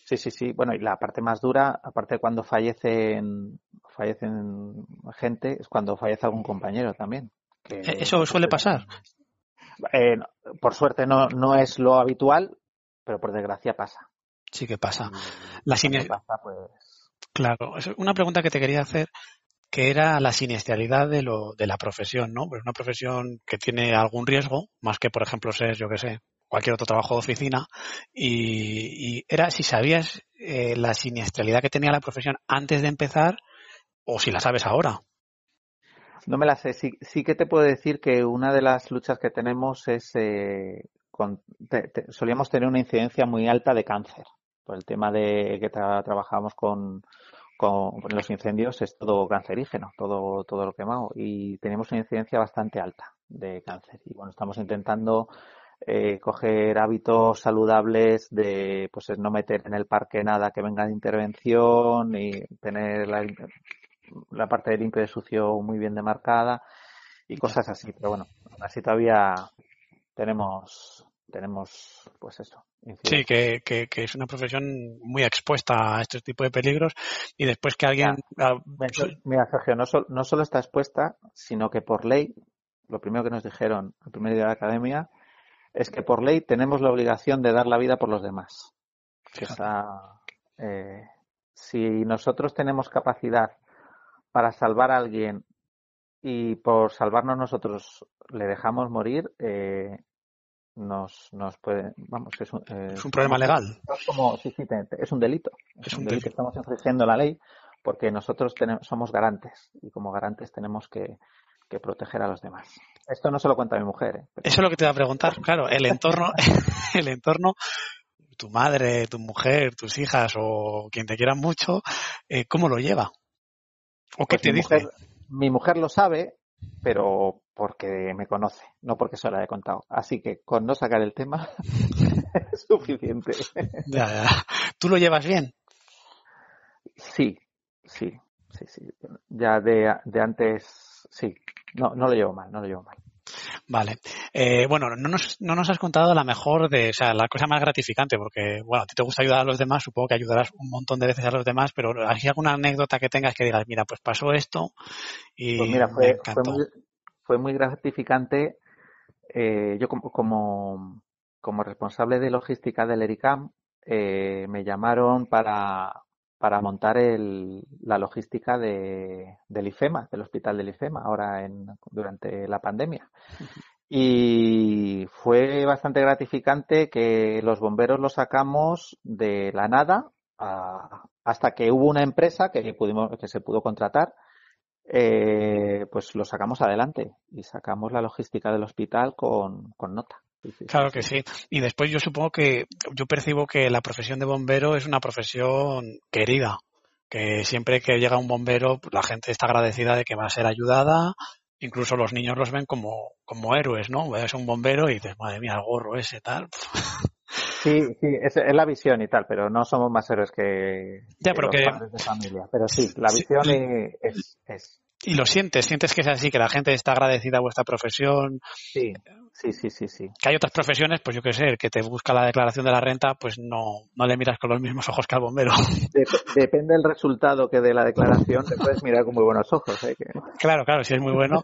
Speaker 2: Sí, sí, sí. Bueno, y la parte más dura, aparte de cuando fallecen, fallecen gente, es cuando fallece algún compañero también.
Speaker 1: Eh, ¿Eso suele pasar?
Speaker 2: Eh, por suerte no, no es lo habitual, pero por desgracia pasa.
Speaker 1: Sí que pasa. La pues... Claro, es una pregunta que te quería hacer que era la siniestralidad de, lo, de la profesión, ¿no? Pues una profesión que tiene algún riesgo, más que, por ejemplo, ser, yo que sé, cualquier otro trabajo de oficina y, era si sabías eh, la siniestralidad que tenía la profesión antes de empezar o si la sabes ahora.
Speaker 2: No me la sé. Sí, sí que te puedo decir que una de las luchas que tenemos es eh, solíamos tener una incidencia muy alta de cáncer por el tema de que trabajamos con, con los incendios es todo cancerígeno, todo todo lo quemado y tenemos una incidencia bastante alta de cáncer y bueno estamos intentando eh, coger hábitos saludables de pues no meter en el parque nada que venga de intervención y tener la, la parte de limpio y de sucio muy bien demarcada y cosas así. Pero bueno así todavía tenemos tenemos pues eso
Speaker 1: sí que, que, es una profesión muy expuesta a este tipo de peligros y después que alguien
Speaker 2: mira Sergio no, no solo está expuesta sino que por ley lo primero que nos dijeron el primer día de la academia es que por ley tenemos la obligación de dar la vida por los demás. Eh, si nosotros tenemos capacidad para salvar a alguien y por salvarnos nosotros le dejamos morir, eh, nos, nos puede, vamos, es un,
Speaker 1: eh, es un problema legal.
Speaker 2: Es como, sí, sí, es un delito. Es, un, delito. Estamos infringiendo la ley porque nosotros tenemos, somos garantes y como garantes tenemos que, que proteger a los demás. Esto no se lo cuenta mi mujer. ¿eh?
Speaker 1: Eso es lo que te iba a preguntar. Claro, el entorno, el entorno, tu madre, tu mujer, tus hijas o quien te quiera mucho, eh, ¿cómo lo lleva? ¿O qué pues te dice?
Speaker 2: mi mujer lo sabe, pero porque me conoce, no porque se lo haya contado. Así que con no sacar el tema es suficiente.
Speaker 1: Ya, ya. ¿Tú lo llevas bien?
Speaker 2: Sí, sí, sí, sí. Ya de, de antes, sí. No, no lo llevo mal, no lo llevo mal.
Speaker 1: Vale. Eh, bueno, no nos, no nos has contado la mejor de, o sea, la cosa más gratificante, porque, bueno, a ti te gusta ayudar a los demás, supongo que ayudarás un montón de veces a los demás, pero ¿hay alguna anécdota que tengas que digas, mira, pues pasó esto y
Speaker 2: pues mira, fue, fue, muy, gratificante. Eh, yo como, como, como, responsable de logística del ERICAM, eh, me llamaron para, para montar el, la logística de, del IFEMA, del hospital del IFEMA, ahora en, durante la pandemia. Y fue bastante gratificante que los bomberos lo sacamos de la nada hasta que hubo una empresa que, pudimos, que se pudo contratar, eh, pues lo sacamos adelante y sacamos la logística del hospital con, con nota
Speaker 1: claro que sí. Y después yo supongo que yo percibo que la profesión de bombero es una profesión querida, que siempre que llega un bombero pues, la gente está agradecida de que va a ser ayudada, incluso los niños los ven como, como héroes, ¿no? Ves un bombero y dices, madre mía, el gorro ese, tal.
Speaker 2: Sí, sí, es, la visión y tal, pero no somos más héroes que,
Speaker 1: ya, pero
Speaker 2: los padres de familia. Pero sí, la visión es, es,
Speaker 1: y lo sientes, sientes que es así, que la gente está agradecida a vuestra profesión.
Speaker 2: Sí, sí, sí, sí, sí.
Speaker 1: Que hay otras profesiones, pues yo qué sé, el que te busca la declaración de la renta, pues no, no le miras con los mismos ojos que al bombero.
Speaker 2: depende del resultado que dé la declaración, te puedes mirar con muy buenos ojos. ¿eh?
Speaker 1: Claro, claro, sí es muy bueno.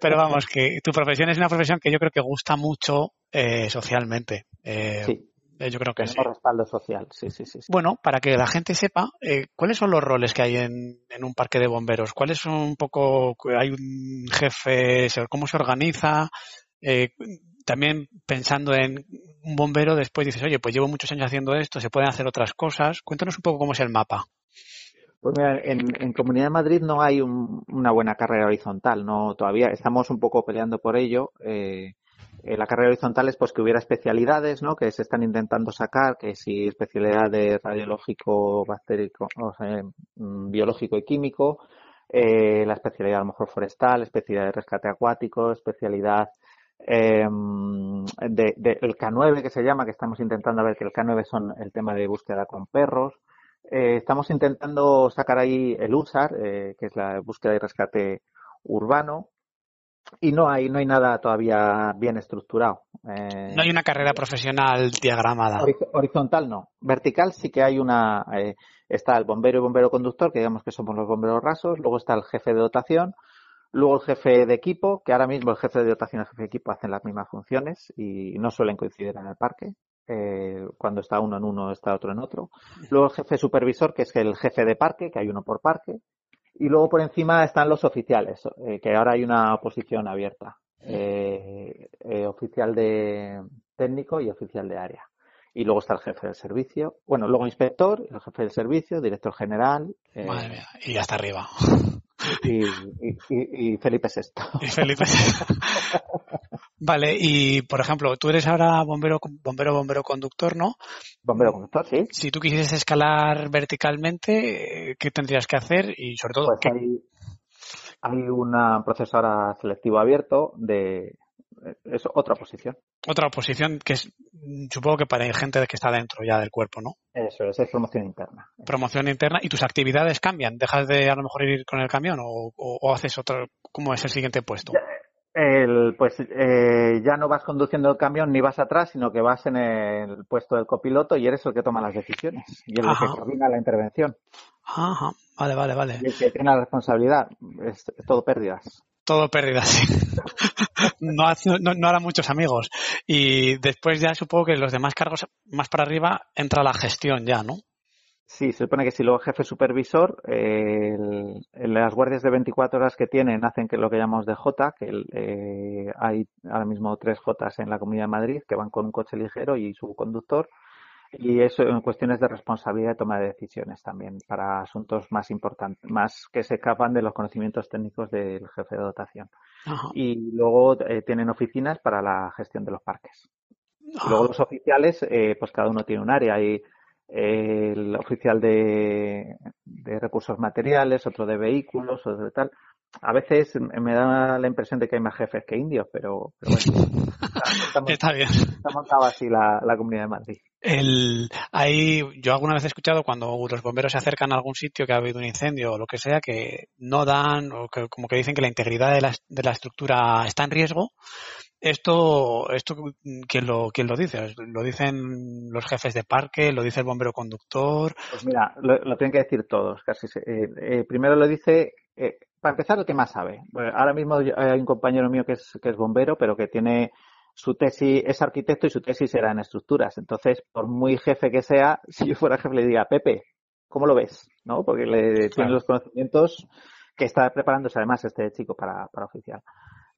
Speaker 1: Pero vamos, que tu profesión es una profesión que yo creo que gusta mucho eh, socialmente. Eh,
Speaker 2: sí.
Speaker 1: Eh, yo creo que sí.
Speaker 2: respaldo social, sí, sí, sí,
Speaker 1: Bueno, para que la gente sepa, eh, ¿cuáles son los roles que hay en, un parque de bomberos? ¿Cuáles son un poco, hay un jefe, cómo se organiza? Eh, también pensando en un bombero, después dices, oye, pues llevo muchos años haciendo esto, se pueden hacer otras cosas. Cuéntanos un poco cómo es el mapa.
Speaker 2: Pues mira, en, Comunidad de Madrid no hay una buena carrera horizontal, no todavía estamos un poco peleando por ello. Eh, eh, la carrera horizontal es pues que hubiera especialidades, ¿no? Que se están intentando sacar, que si especialidad de radiológico, bacterico, o sea, mm, biológico y químico, eh, la especialidad a lo mejor forestal, especialidad de rescate acuático, especialidad eh, de, el K9 que se llama, que estamos intentando ver que el K9 son el tema de búsqueda con perros. Eh, estamos intentando sacar ahí el USAR, eh, que es la búsqueda y rescate urbano y no hay no hay nada todavía bien estructurado.
Speaker 1: Eh, no hay una carrera profesional diagramada.
Speaker 2: Horizontal no. Vertical sí que hay una. Eh, está el bombero y bombero conductor, que digamos que somos los bomberos rasos. Luego está el jefe de dotación. Luego el jefe de equipo, que ahora mismo el jefe de dotación y el jefe de equipo hacen las mismas funciones y no suelen coincidir en el parque. Eh, cuando está uno en uno, está otro en otro. Luego el jefe supervisor, que es el jefe de parque, que hay uno por parque. Y luego por encima están los oficiales, eh, que ahora hay una posición abierta. Eh, eh, oficial de técnico y oficial de área. Y luego está el jefe del servicio. Bueno, luego inspector, el jefe del servicio, director general.
Speaker 1: Madre mía, y hasta arriba.
Speaker 2: Y, y, Felipe VI.
Speaker 1: Y Felipe Vale, y por ejemplo, tú eres ahora bombero, bombero, bombero conductor, ¿no?
Speaker 2: Bombero conductor, sí.
Speaker 1: Si tú quisieras escalar verticalmente, ¿qué tendrías que hacer? Y sobre todo,
Speaker 2: pues hay, hay un proceso ahora selectivo abierto de, es otra posición.
Speaker 1: Otra posición que es, supongo que para gente que está dentro ya del cuerpo, ¿no?
Speaker 2: Eso es, es promoción interna.
Speaker 1: Promoción interna. ¿Y tus actividades cambian? ¿Dejas de a lo mejor ir con el camión o, haces otro? ¿Cómo es el siguiente puesto?
Speaker 2: El, pues eh, ya no vas conduciendo el camión ni vas atrás, sino que vas en el puesto del copiloto y eres el que toma las decisiones y el que coordina la intervención.
Speaker 1: Ajá, vale, vale, vale.
Speaker 2: Y el que tiene la responsabilidad, es, todo pérdidas.
Speaker 1: Todo pérdidas, sí. no, no, no, hará muchos amigos. Y después ya supongo que los demás cargos más para arriba entra la gestión ya, ¿no?
Speaker 2: Sí, se supone que si luego jefe supervisor, eh, las guardias de 24 horas que tienen hacen que lo que llamamos de J, que eh, hay ahora mismo tres J en la Comunidad de Madrid que van con un coche ligero y su conductor. Y eso en cuestiones de responsabilidad y toma de decisiones también para asuntos más importantes, más que se escapan de los conocimientos técnicos del jefe de dotación. Y luego eh, tienen oficinas para la gestión de los parques. Y luego los oficiales, eh, pues cada uno tiene un área. Hay el oficial de, recursos materiales, otro de vehículos, otro de tal. A veces me da la impresión de que hay más jefes que indios, pero, bueno.
Speaker 1: Está bien.
Speaker 2: Está montado así la, comunidad de Madrid.
Speaker 1: El, hay, yo alguna vez he escuchado cuando los bomberos se acercan a algún sitio que ha habido un incendio o lo que sea, que no dan, o que, como que dicen que la integridad de la, de la estructura está en riesgo, esto, esto ¿quién lo, quién lo dice? ¿Lo dicen los jefes de parque? ¿Lo dice el bombero conductor?
Speaker 2: Pues mira, lo, tienen que decir todos, casi. Eh, eh, primero lo dice, eh, para empezar, el que más sabe. ahora mismo hay un compañero mío que es, que es bombero, pero que tiene su tesis, es arquitecto y su tesis era en estructuras. Entonces, por muy jefe que sea, si yo fuera jefe le diría, Pepe, ¿cómo lo ves? ¿No? Porque le tiene los conocimientos que está preparándose además este chico para, para oficial.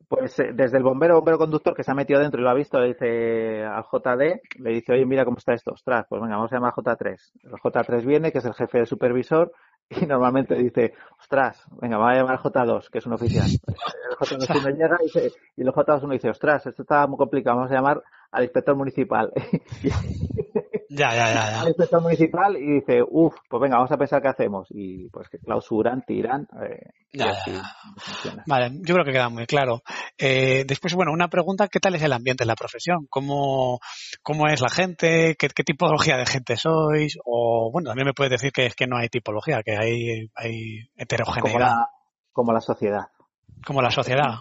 Speaker 2: Pues eh, desde el bombero, bombero conductor que se ha metido dentro y lo ha visto, le dice al JD, le dice, oye, mira cómo está esto, ostras, pues venga, vamos a llamar a J3. El J3 viene, que es el jefe de supervisor, y normalmente dice, ostras, venga, vamos a llamar al J2, que es un oficial. El J2 llega y, dice, y el J2 dice, ostras, esto está muy complicado, vamos a llamar al inspector municipal.
Speaker 1: Ya, ya, ya. ya.
Speaker 2: Inspector municipal y dice, uff, pues venga, vamos a pensar qué hacemos. Y pues que clausuran, tiran. Eh,
Speaker 1: ya, vale, yo creo que queda muy claro. Eh, después, bueno, una pregunta, ¿qué tal es el ambiente en la profesión? ¿Cómo, cómo es la gente? ¿Qué, tipología de gente sois? O, bueno, también me puedes decir que es que no hay tipología, que hay, hay heterogeneidad.
Speaker 2: Como la, sociedad.
Speaker 1: Como la sociedad.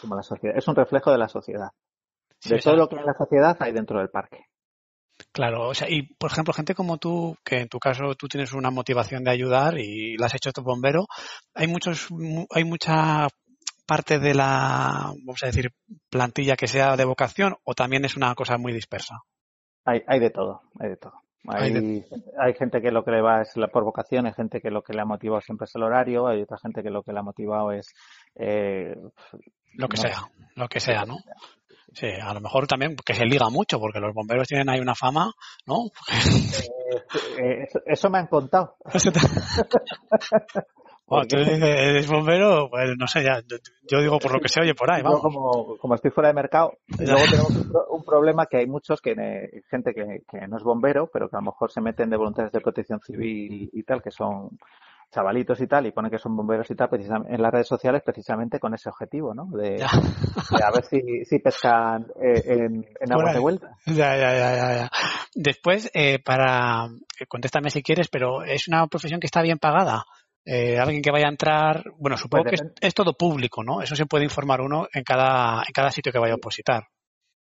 Speaker 2: Como la sociedad. Es un reflejo de la sociedad. de todo lo que en la sociedad hay dentro del parque.
Speaker 1: Claro, o sea, y por ejemplo, gente como tú, que en tu caso tú tienes una motivación de ayudar y la has hecho tu bombero, hay muchos, hay mucha parte de la, vamos a decir, plantilla que sea de vocación o también es una cosa muy dispersa.
Speaker 2: Hay, hay de todo, hay de todo. Hay, hay, gente que lo que le va es la, por vocación, hay gente que lo que le ha motivado siempre es el horario, hay otra gente que lo que le ha motivado es... Eh,
Speaker 1: lo que sea, lo que sea, ¿no? Sí, a lo mejor también que se liga mucho, porque los bomberos tienen ahí una fama, ¿no?
Speaker 2: Eh, eh, eso, me han contado.
Speaker 1: Bueno, tú eres bombero, pues no sé, ya, yo digo por lo que se oye por ahí, vamos.
Speaker 2: como, como estoy fuera de mercado, luego tenemos un, problema que hay muchos que, gente que, que, no es bombero, pero que a lo mejor se meten de voluntarios de protección civil y tal, que son chavalitos y tal, y pone que son bomberos y tal, precisamente, en las redes sociales precisamente con ese objetivo, ¿no? De, a ver si, si pescan eh, en, en aguas de vuelta.
Speaker 1: Ya, ya, ya, ya. Después, eh, para, eh, contéstame si quieres, pero es una profesión que está bien pagada. Eh, alguien que vaya a entrar, bueno, supongo pues que es, todo público, ¿no? Eso se puede informar uno en cada, en cada sitio que vaya a opositar.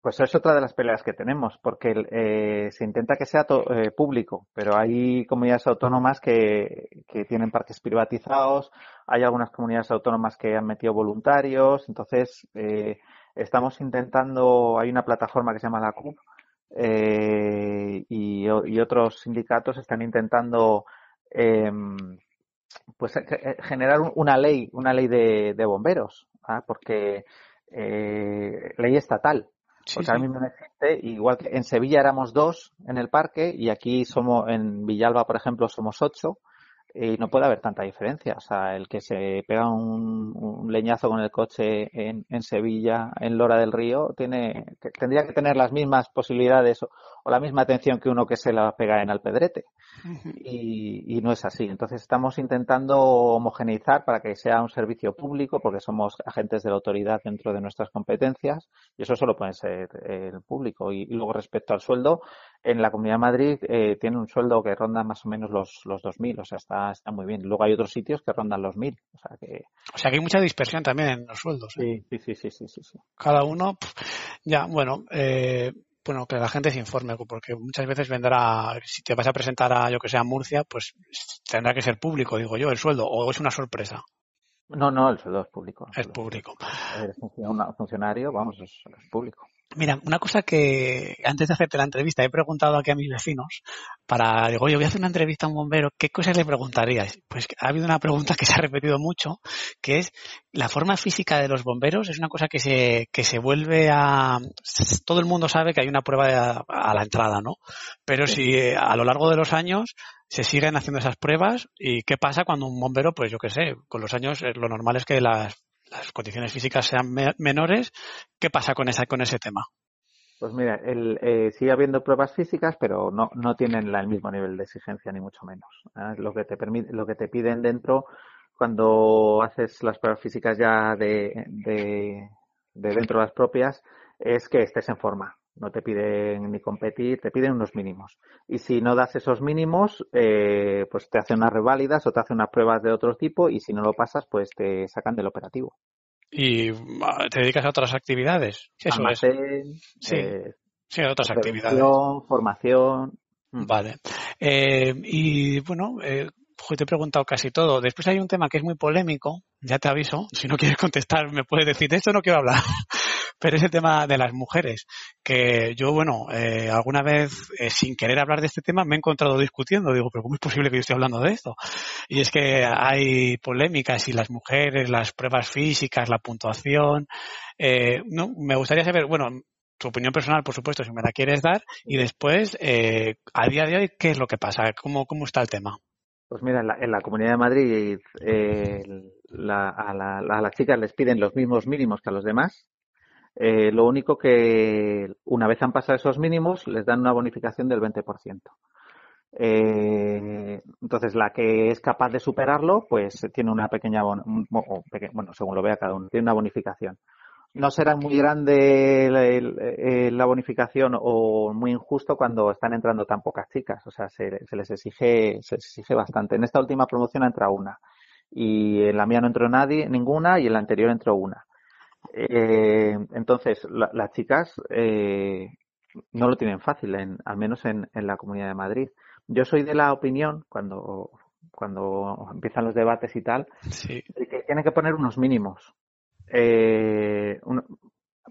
Speaker 2: Pues es otra de las peleas que tenemos, porque eh, se intenta que sea eh, público, pero hay comunidades autónomas que, tienen parques privatizados, hay algunas comunidades autónomas que han metido voluntarios, entonces eh, estamos intentando, hay una plataforma que se llama la CUP y, otros sindicatos están intentando em, pues generar una ley, una ley de, bomberos, ¿ah? porque ley estatal porque ahora mismo no existe, igual que en Sevilla éramos dos en el parque y aquí somos, en Villalba, por ejemplo, somos ocho y no puede haber tanta diferencia. O sea, el que se pega un, leñazo con el coche en, en, Sevilla, en Lora del Río, tiene, tendría que tener las mismas posibilidades o, la misma atención que uno que se la pega en Alpedrete y, no es así. Entonces estamos intentando homogeneizar para que sea un servicio público, porque somos agentes de la autoridad dentro de nuestras competencias, y eso solo puede ser el público. Y, luego respecto al sueldo, en la Comunidad de Madrid eh, tiene un sueldo que ronda más o menos los, los 2.000, o sea, está, está muy bien. Luego hay otros sitios que rondan los 1.000. O sea, que...
Speaker 1: o sea, que hay mucha dispersión también en los sueldos.
Speaker 2: ¿eh? Sí, sí, sí, sí, sí, sí,
Speaker 1: Cada uno, ya, bueno, eh, bueno, que la gente se informe, porque muchas veces vendrá, si te vas a presentar a, yo que sea, Murcia, pues tendrá que ser público, digo yo, el sueldo, o es una sorpresa.
Speaker 2: No, no, el sueldo es público.
Speaker 1: Es público.
Speaker 2: Eres un funcionario, vamos, es, público.
Speaker 1: Mira, una cosa que antes de hacerte la entrevista he preguntado aquí a mis vecinos para, digo, oye, voy a hacer una entrevista a un bombero, ¿qué cosas le preguntarías? Pues ha habido una pregunta que se ha repetido mucho, que es la forma física de los bomberos es una cosa que se, que se vuelve a, todo el mundo sabe que hay una prueba a, a la entrada, ¿no? Pero si eh, a lo largo de los años se siguen haciendo esas pruebas y qué pasa cuando un bombero, pues yo qué sé, con los años eh, lo normal es que las las condiciones físicas sean menores, ¿qué pasa con, esa, con ese tema?
Speaker 2: Pues mira, el, eh, sigue habiendo pruebas físicas, pero no, no tienen el mismo nivel de exigencia, ni mucho menos. ¿eh? Lo, que te permite, lo que te piden dentro, cuando haces las pruebas físicas ya de, de, de dentro de las propias, es que estés en forma no te piden ni competir, te piden unos mínimos. Y si no das esos mínimos, eh, pues te hacen unas reválidas o te hacen unas pruebas de otro tipo y si no lo pasas, pues te sacan del operativo.
Speaker 1: ¿Y ah, te dedicas a otras actividades?
Speaker 2: Eso es. Sí,
Speaker 1: eh, sí, a otras actividades.
Speaker 2: Formación.
Speaker 1: Mm. Vale. Eh, y bueno, eh, te he preguntado casi todo. Después hay un tema que es muy polémico, ya te aviso, si no quieres contestar me puedes decir, de esto no quiero hablar. Pero es el tema de las mujeres, que yo, bueno, eh, alguna vez, eh, sin querer hablar de este tema, me he encontrado discutiendo. Digo, pero ¿cómo es posible que yo esté hablando de esto? Y es que hay polémicas y las mujeres, las pruebas físicas, la puntuación. Eh, no, me gustaría saber, bueno, tu opinión personal, por supuesto, si me la quieres dar, y después, eh, a día de hoy, ¿qué es lo que pasa? ¿Cómo, cómo está el tema?
Speaker 2: Pues mira, en la, Comunidad de Madrid eh, a, las chicas les piden los mismos mínimos que a los demás. Eh, lo único que una vez han pasado esos mínimos les dan una bonificación del 20%. Eh, entonces, la que es capaz de superarlo, pues tiene una pequeña, bueno, según lo vea cada uno, tiene una bonificación no será muy grande la, bonificación o muy injusto cuando están entrando tan pocas chicas. O sea, se, les exige, se exige bastante. En esta última promoción entra una. Y en la mía no entró nadie, ninguna, y en la anterior entró una. Eh, entonces, las chicas eh, no lo tienen fácil, en, al menos en, en, la Comunidad de Madrid. Yo soy de la opinión, cuando, cuando empiezan los debates y tal, que tiene que poner unos mínimos eh,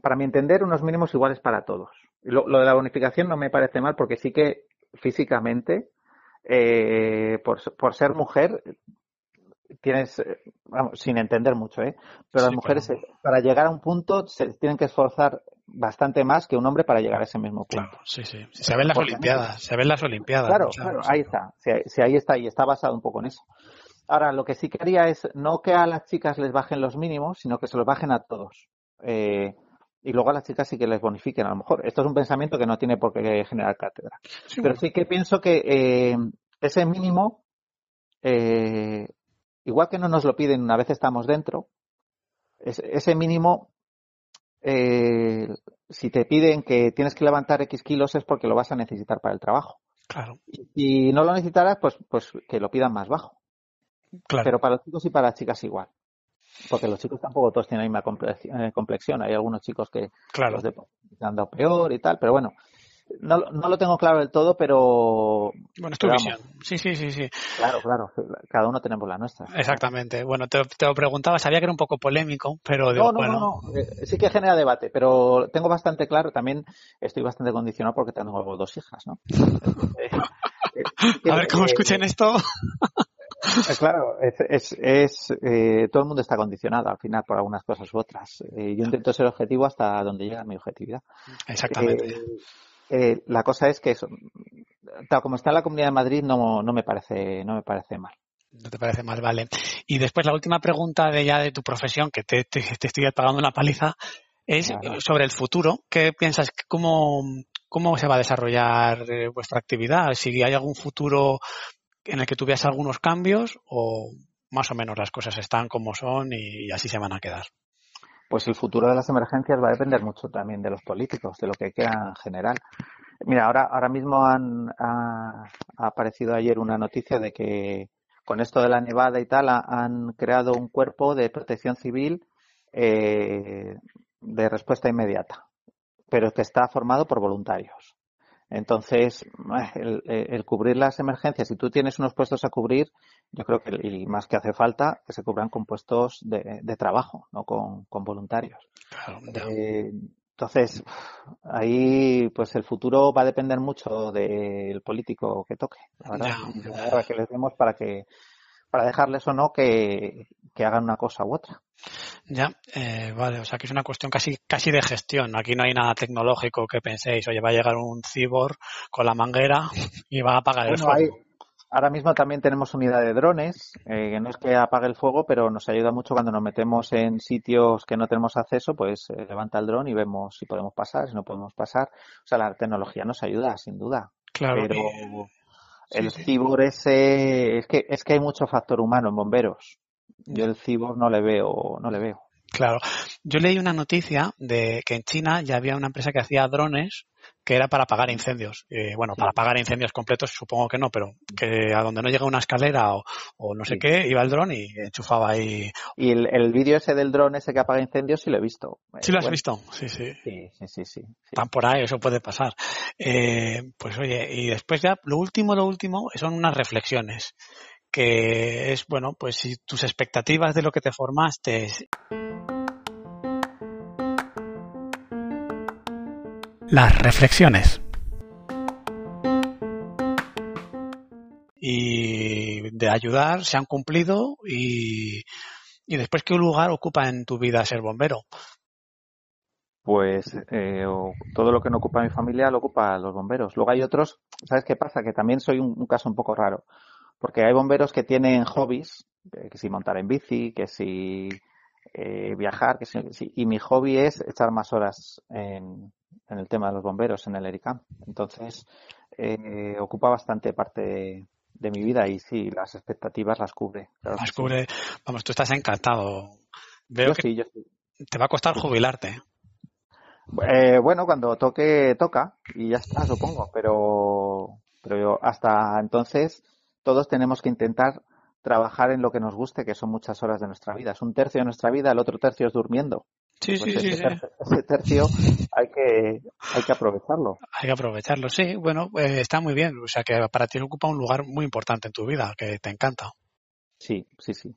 Speaker 2: para mi entender, unos mínimos iguales para todos. Lo, de la bonificación no me parece mal porque sí que físicamente, eh, por, por, ser mujer, tienes, vamos, sin entender mucho, ¿eh? Pero las mujeres, para llegar a un punto, se tienen que esforzar bastante más que un hombre para llegar a ese mismo punto.
Speaker 1: Claro, sí, sí. Se ven las Olimpiadas, se ven las Olimpiadas.
Speaker 2: Claro, claro, ahí está. Si, ahí está, y está basado un poco en eso. Ahora, lo que sí quería es no que a las chicas les bajen los mínimos, sino que se los bajen a todos. Eh, y luego a las chicas sí que les bonifiquen. A lo mejor esto es un pensamiento que no tiene por qué generar cátedra. Pero sí que pienso que eh, ese mínimo, eh, igual que no nos lo piden una vez estamos dentro, ese mínimo, si te piden que tienes que levantar X kilos es porque lo vas a necesitar para el trabajo.
Speaker 1: Claro.
Speaker 2: Y si no lo necesitarás, pues, pues que lo pidan más bajo. Pero para los chicos y para las chicas igual. Porque los chicos tampoco todos tienen la misma eh, complexión. Hay algunos chicos que
Speaker 1: claro.
Speaker 2: los de, han dado peor y tal, pero bueno. No, no lo tengo claro del todo, pero.
Speaker 1: Bueno, es tu visión. Sí, sí, sí, sí.
Speaker 2: Claro, claro. Cada uno tenemos la nuestra.
Speaker 1: Exactamente. Bueno, te, te, lo preguntaba, sabía que era un poco polémico, pero
Speaker 2: digo, no, no,
Speaker 1: bueno.
Speaker 2: No, no, eh, Sí que genera debate, pero tengo bastante claro. También estoy bastante condicionado porque tengo dos hijas, ¿no?
Speaker 1: A ver cómo escuchen esto.
Speaker 2: Eh, claro, es, es, eh, todo el mundo está condicionado al final por algunas cosas u otras. Eh, yo intento ser objetivo hasta donde llega mi objetividad.
Speaker 1: Exactamente.
Speaker 2: La cosa es que eso, tal como está la Comunidad de Madrid, no, no me parece, no me parece mal.
Speaker 1: No te parece mal, vale. Y después la última pregunta de ya de tu profesión, que te, te, estoy pagando una paliza, es sobre el futuro. ¿Qué piensas? ¿Cómo, cómo se va a desarrollar vuestra actividad? Si hay algún futuro en el que tuviese algunos cambios o más o menos las cosas están como son y así se van a quedar?
Speaker 2: Pues el futuro de las emergencias va a depender mucho también de los políticos, de lo que queda en general. Mira, ahora, ahora mismo han, ha, aparecido ayer una noticia de que con esto de la nevada y tal han creado un cuerpo de protección civil eh, de respuesta inmediata, pero que está formado por voluntarios. Entonces, el, el, cubrir las emergencias, si tú tienes unos puestos a cubrir, yo creo que y más que hace falta que se cubran con puestos de, de trabajo, no con, con voluntarios.
Speaker 1: Claro,
Speaker 2: eh, Entonces, ahí pues el futuro va a depender mucho del político que toque, la verdad, que les demos para que para dejarles o no que, hagan una cosa u otra.
Speaker 1: Ya, eh, vale, o sea que es una cuestión casi casi de gestión. Aquí no hay nada tecnológico que penséis, oye, va a llegar un cibor con la manguera y va a apagar el fuego.
Speaker 2: Ahora mismo también tenemos unidad de drones, eh, que no es que apague el fuego, pero nos ayuda mucho cuando nos metemos en sitios que no tenemos acceso, pues eh, levanta el dron y vemos si podemos pasar, si no podemos pasar. O sea, la tecnología nos ayuda, sin duda.
Speaker 1: Claro.
Speaker 2: Pero el cibor ese, es que, es que hay mucho factor humano en bomberos. Yo el cibor no le veo, no le veo.
Speaker 1: Claro. Yo leí una noticia de que en China ya había una empresa que hacía drones que era para apagar incendios. Eh, bueno, para apagar incendios completos supongo que no, pero que a donde no llega una escalera o, no sé qué, iba el dron y enchufaba ahí.
Speaker 2: Y el, vídeo ese del dron ese que apaga incendios sí lo he visto.
Speaker 1: Sí lo has visto, sí,
Speaker 2: sí. Sí, sí, sí.
Speaker 1: Van por ahí, eso puede pasar. Eh, pues oye, y después ya, lo último, lo último, son unas reflexiones que es, bueno, pues si tus expectativas de lo que te formaste Las reflexiones. Y de ayudar se han cumplido y, y después qué lugar ocupa en tu vida ser bombero.
Speaker 2: Pues eh, todo lo que no ocupa mi familia lo ocupa los bomberos. Luego hay otros, ¿sabes qué pasa? Que también soy un, caso un poco raro, porque hay bomberos que tienen hobbies, que si montar en bici, que si eh, viajar, que si, y mi hobby es echar más horas en, en el tema de los bomberos en el ERICAM. Entonces, eh, ocupa bastante parte de, mi vida y sí, las expectativas las cubre.
Speaker 1: las cubre. Vamos, tú estás encantado. Veo que te va a costar jubilarte.
Speaker 2: Eh, bueno, cuando toque, toca y ya está, supongo. Pero, pero hasta entonces todos tenemos que intentar trabajar en lo que nos guste, que son muchas horas de nuestra vida. Es un tercio de nuestra vida, el otro tercio es durmiendo.
Speaker 1: Sí, sí, pues sí,
Speaker 2: ese, tercio hay que, hay que aprovecharlo.
Speaker 1: Hay que aprovecharlo, sí. Bueno, eh, está muy bien. O sea, que para ti ocupa un lugar muy importante en tu vida, que te encanta.
Speaker 2: Sí, sí, sí.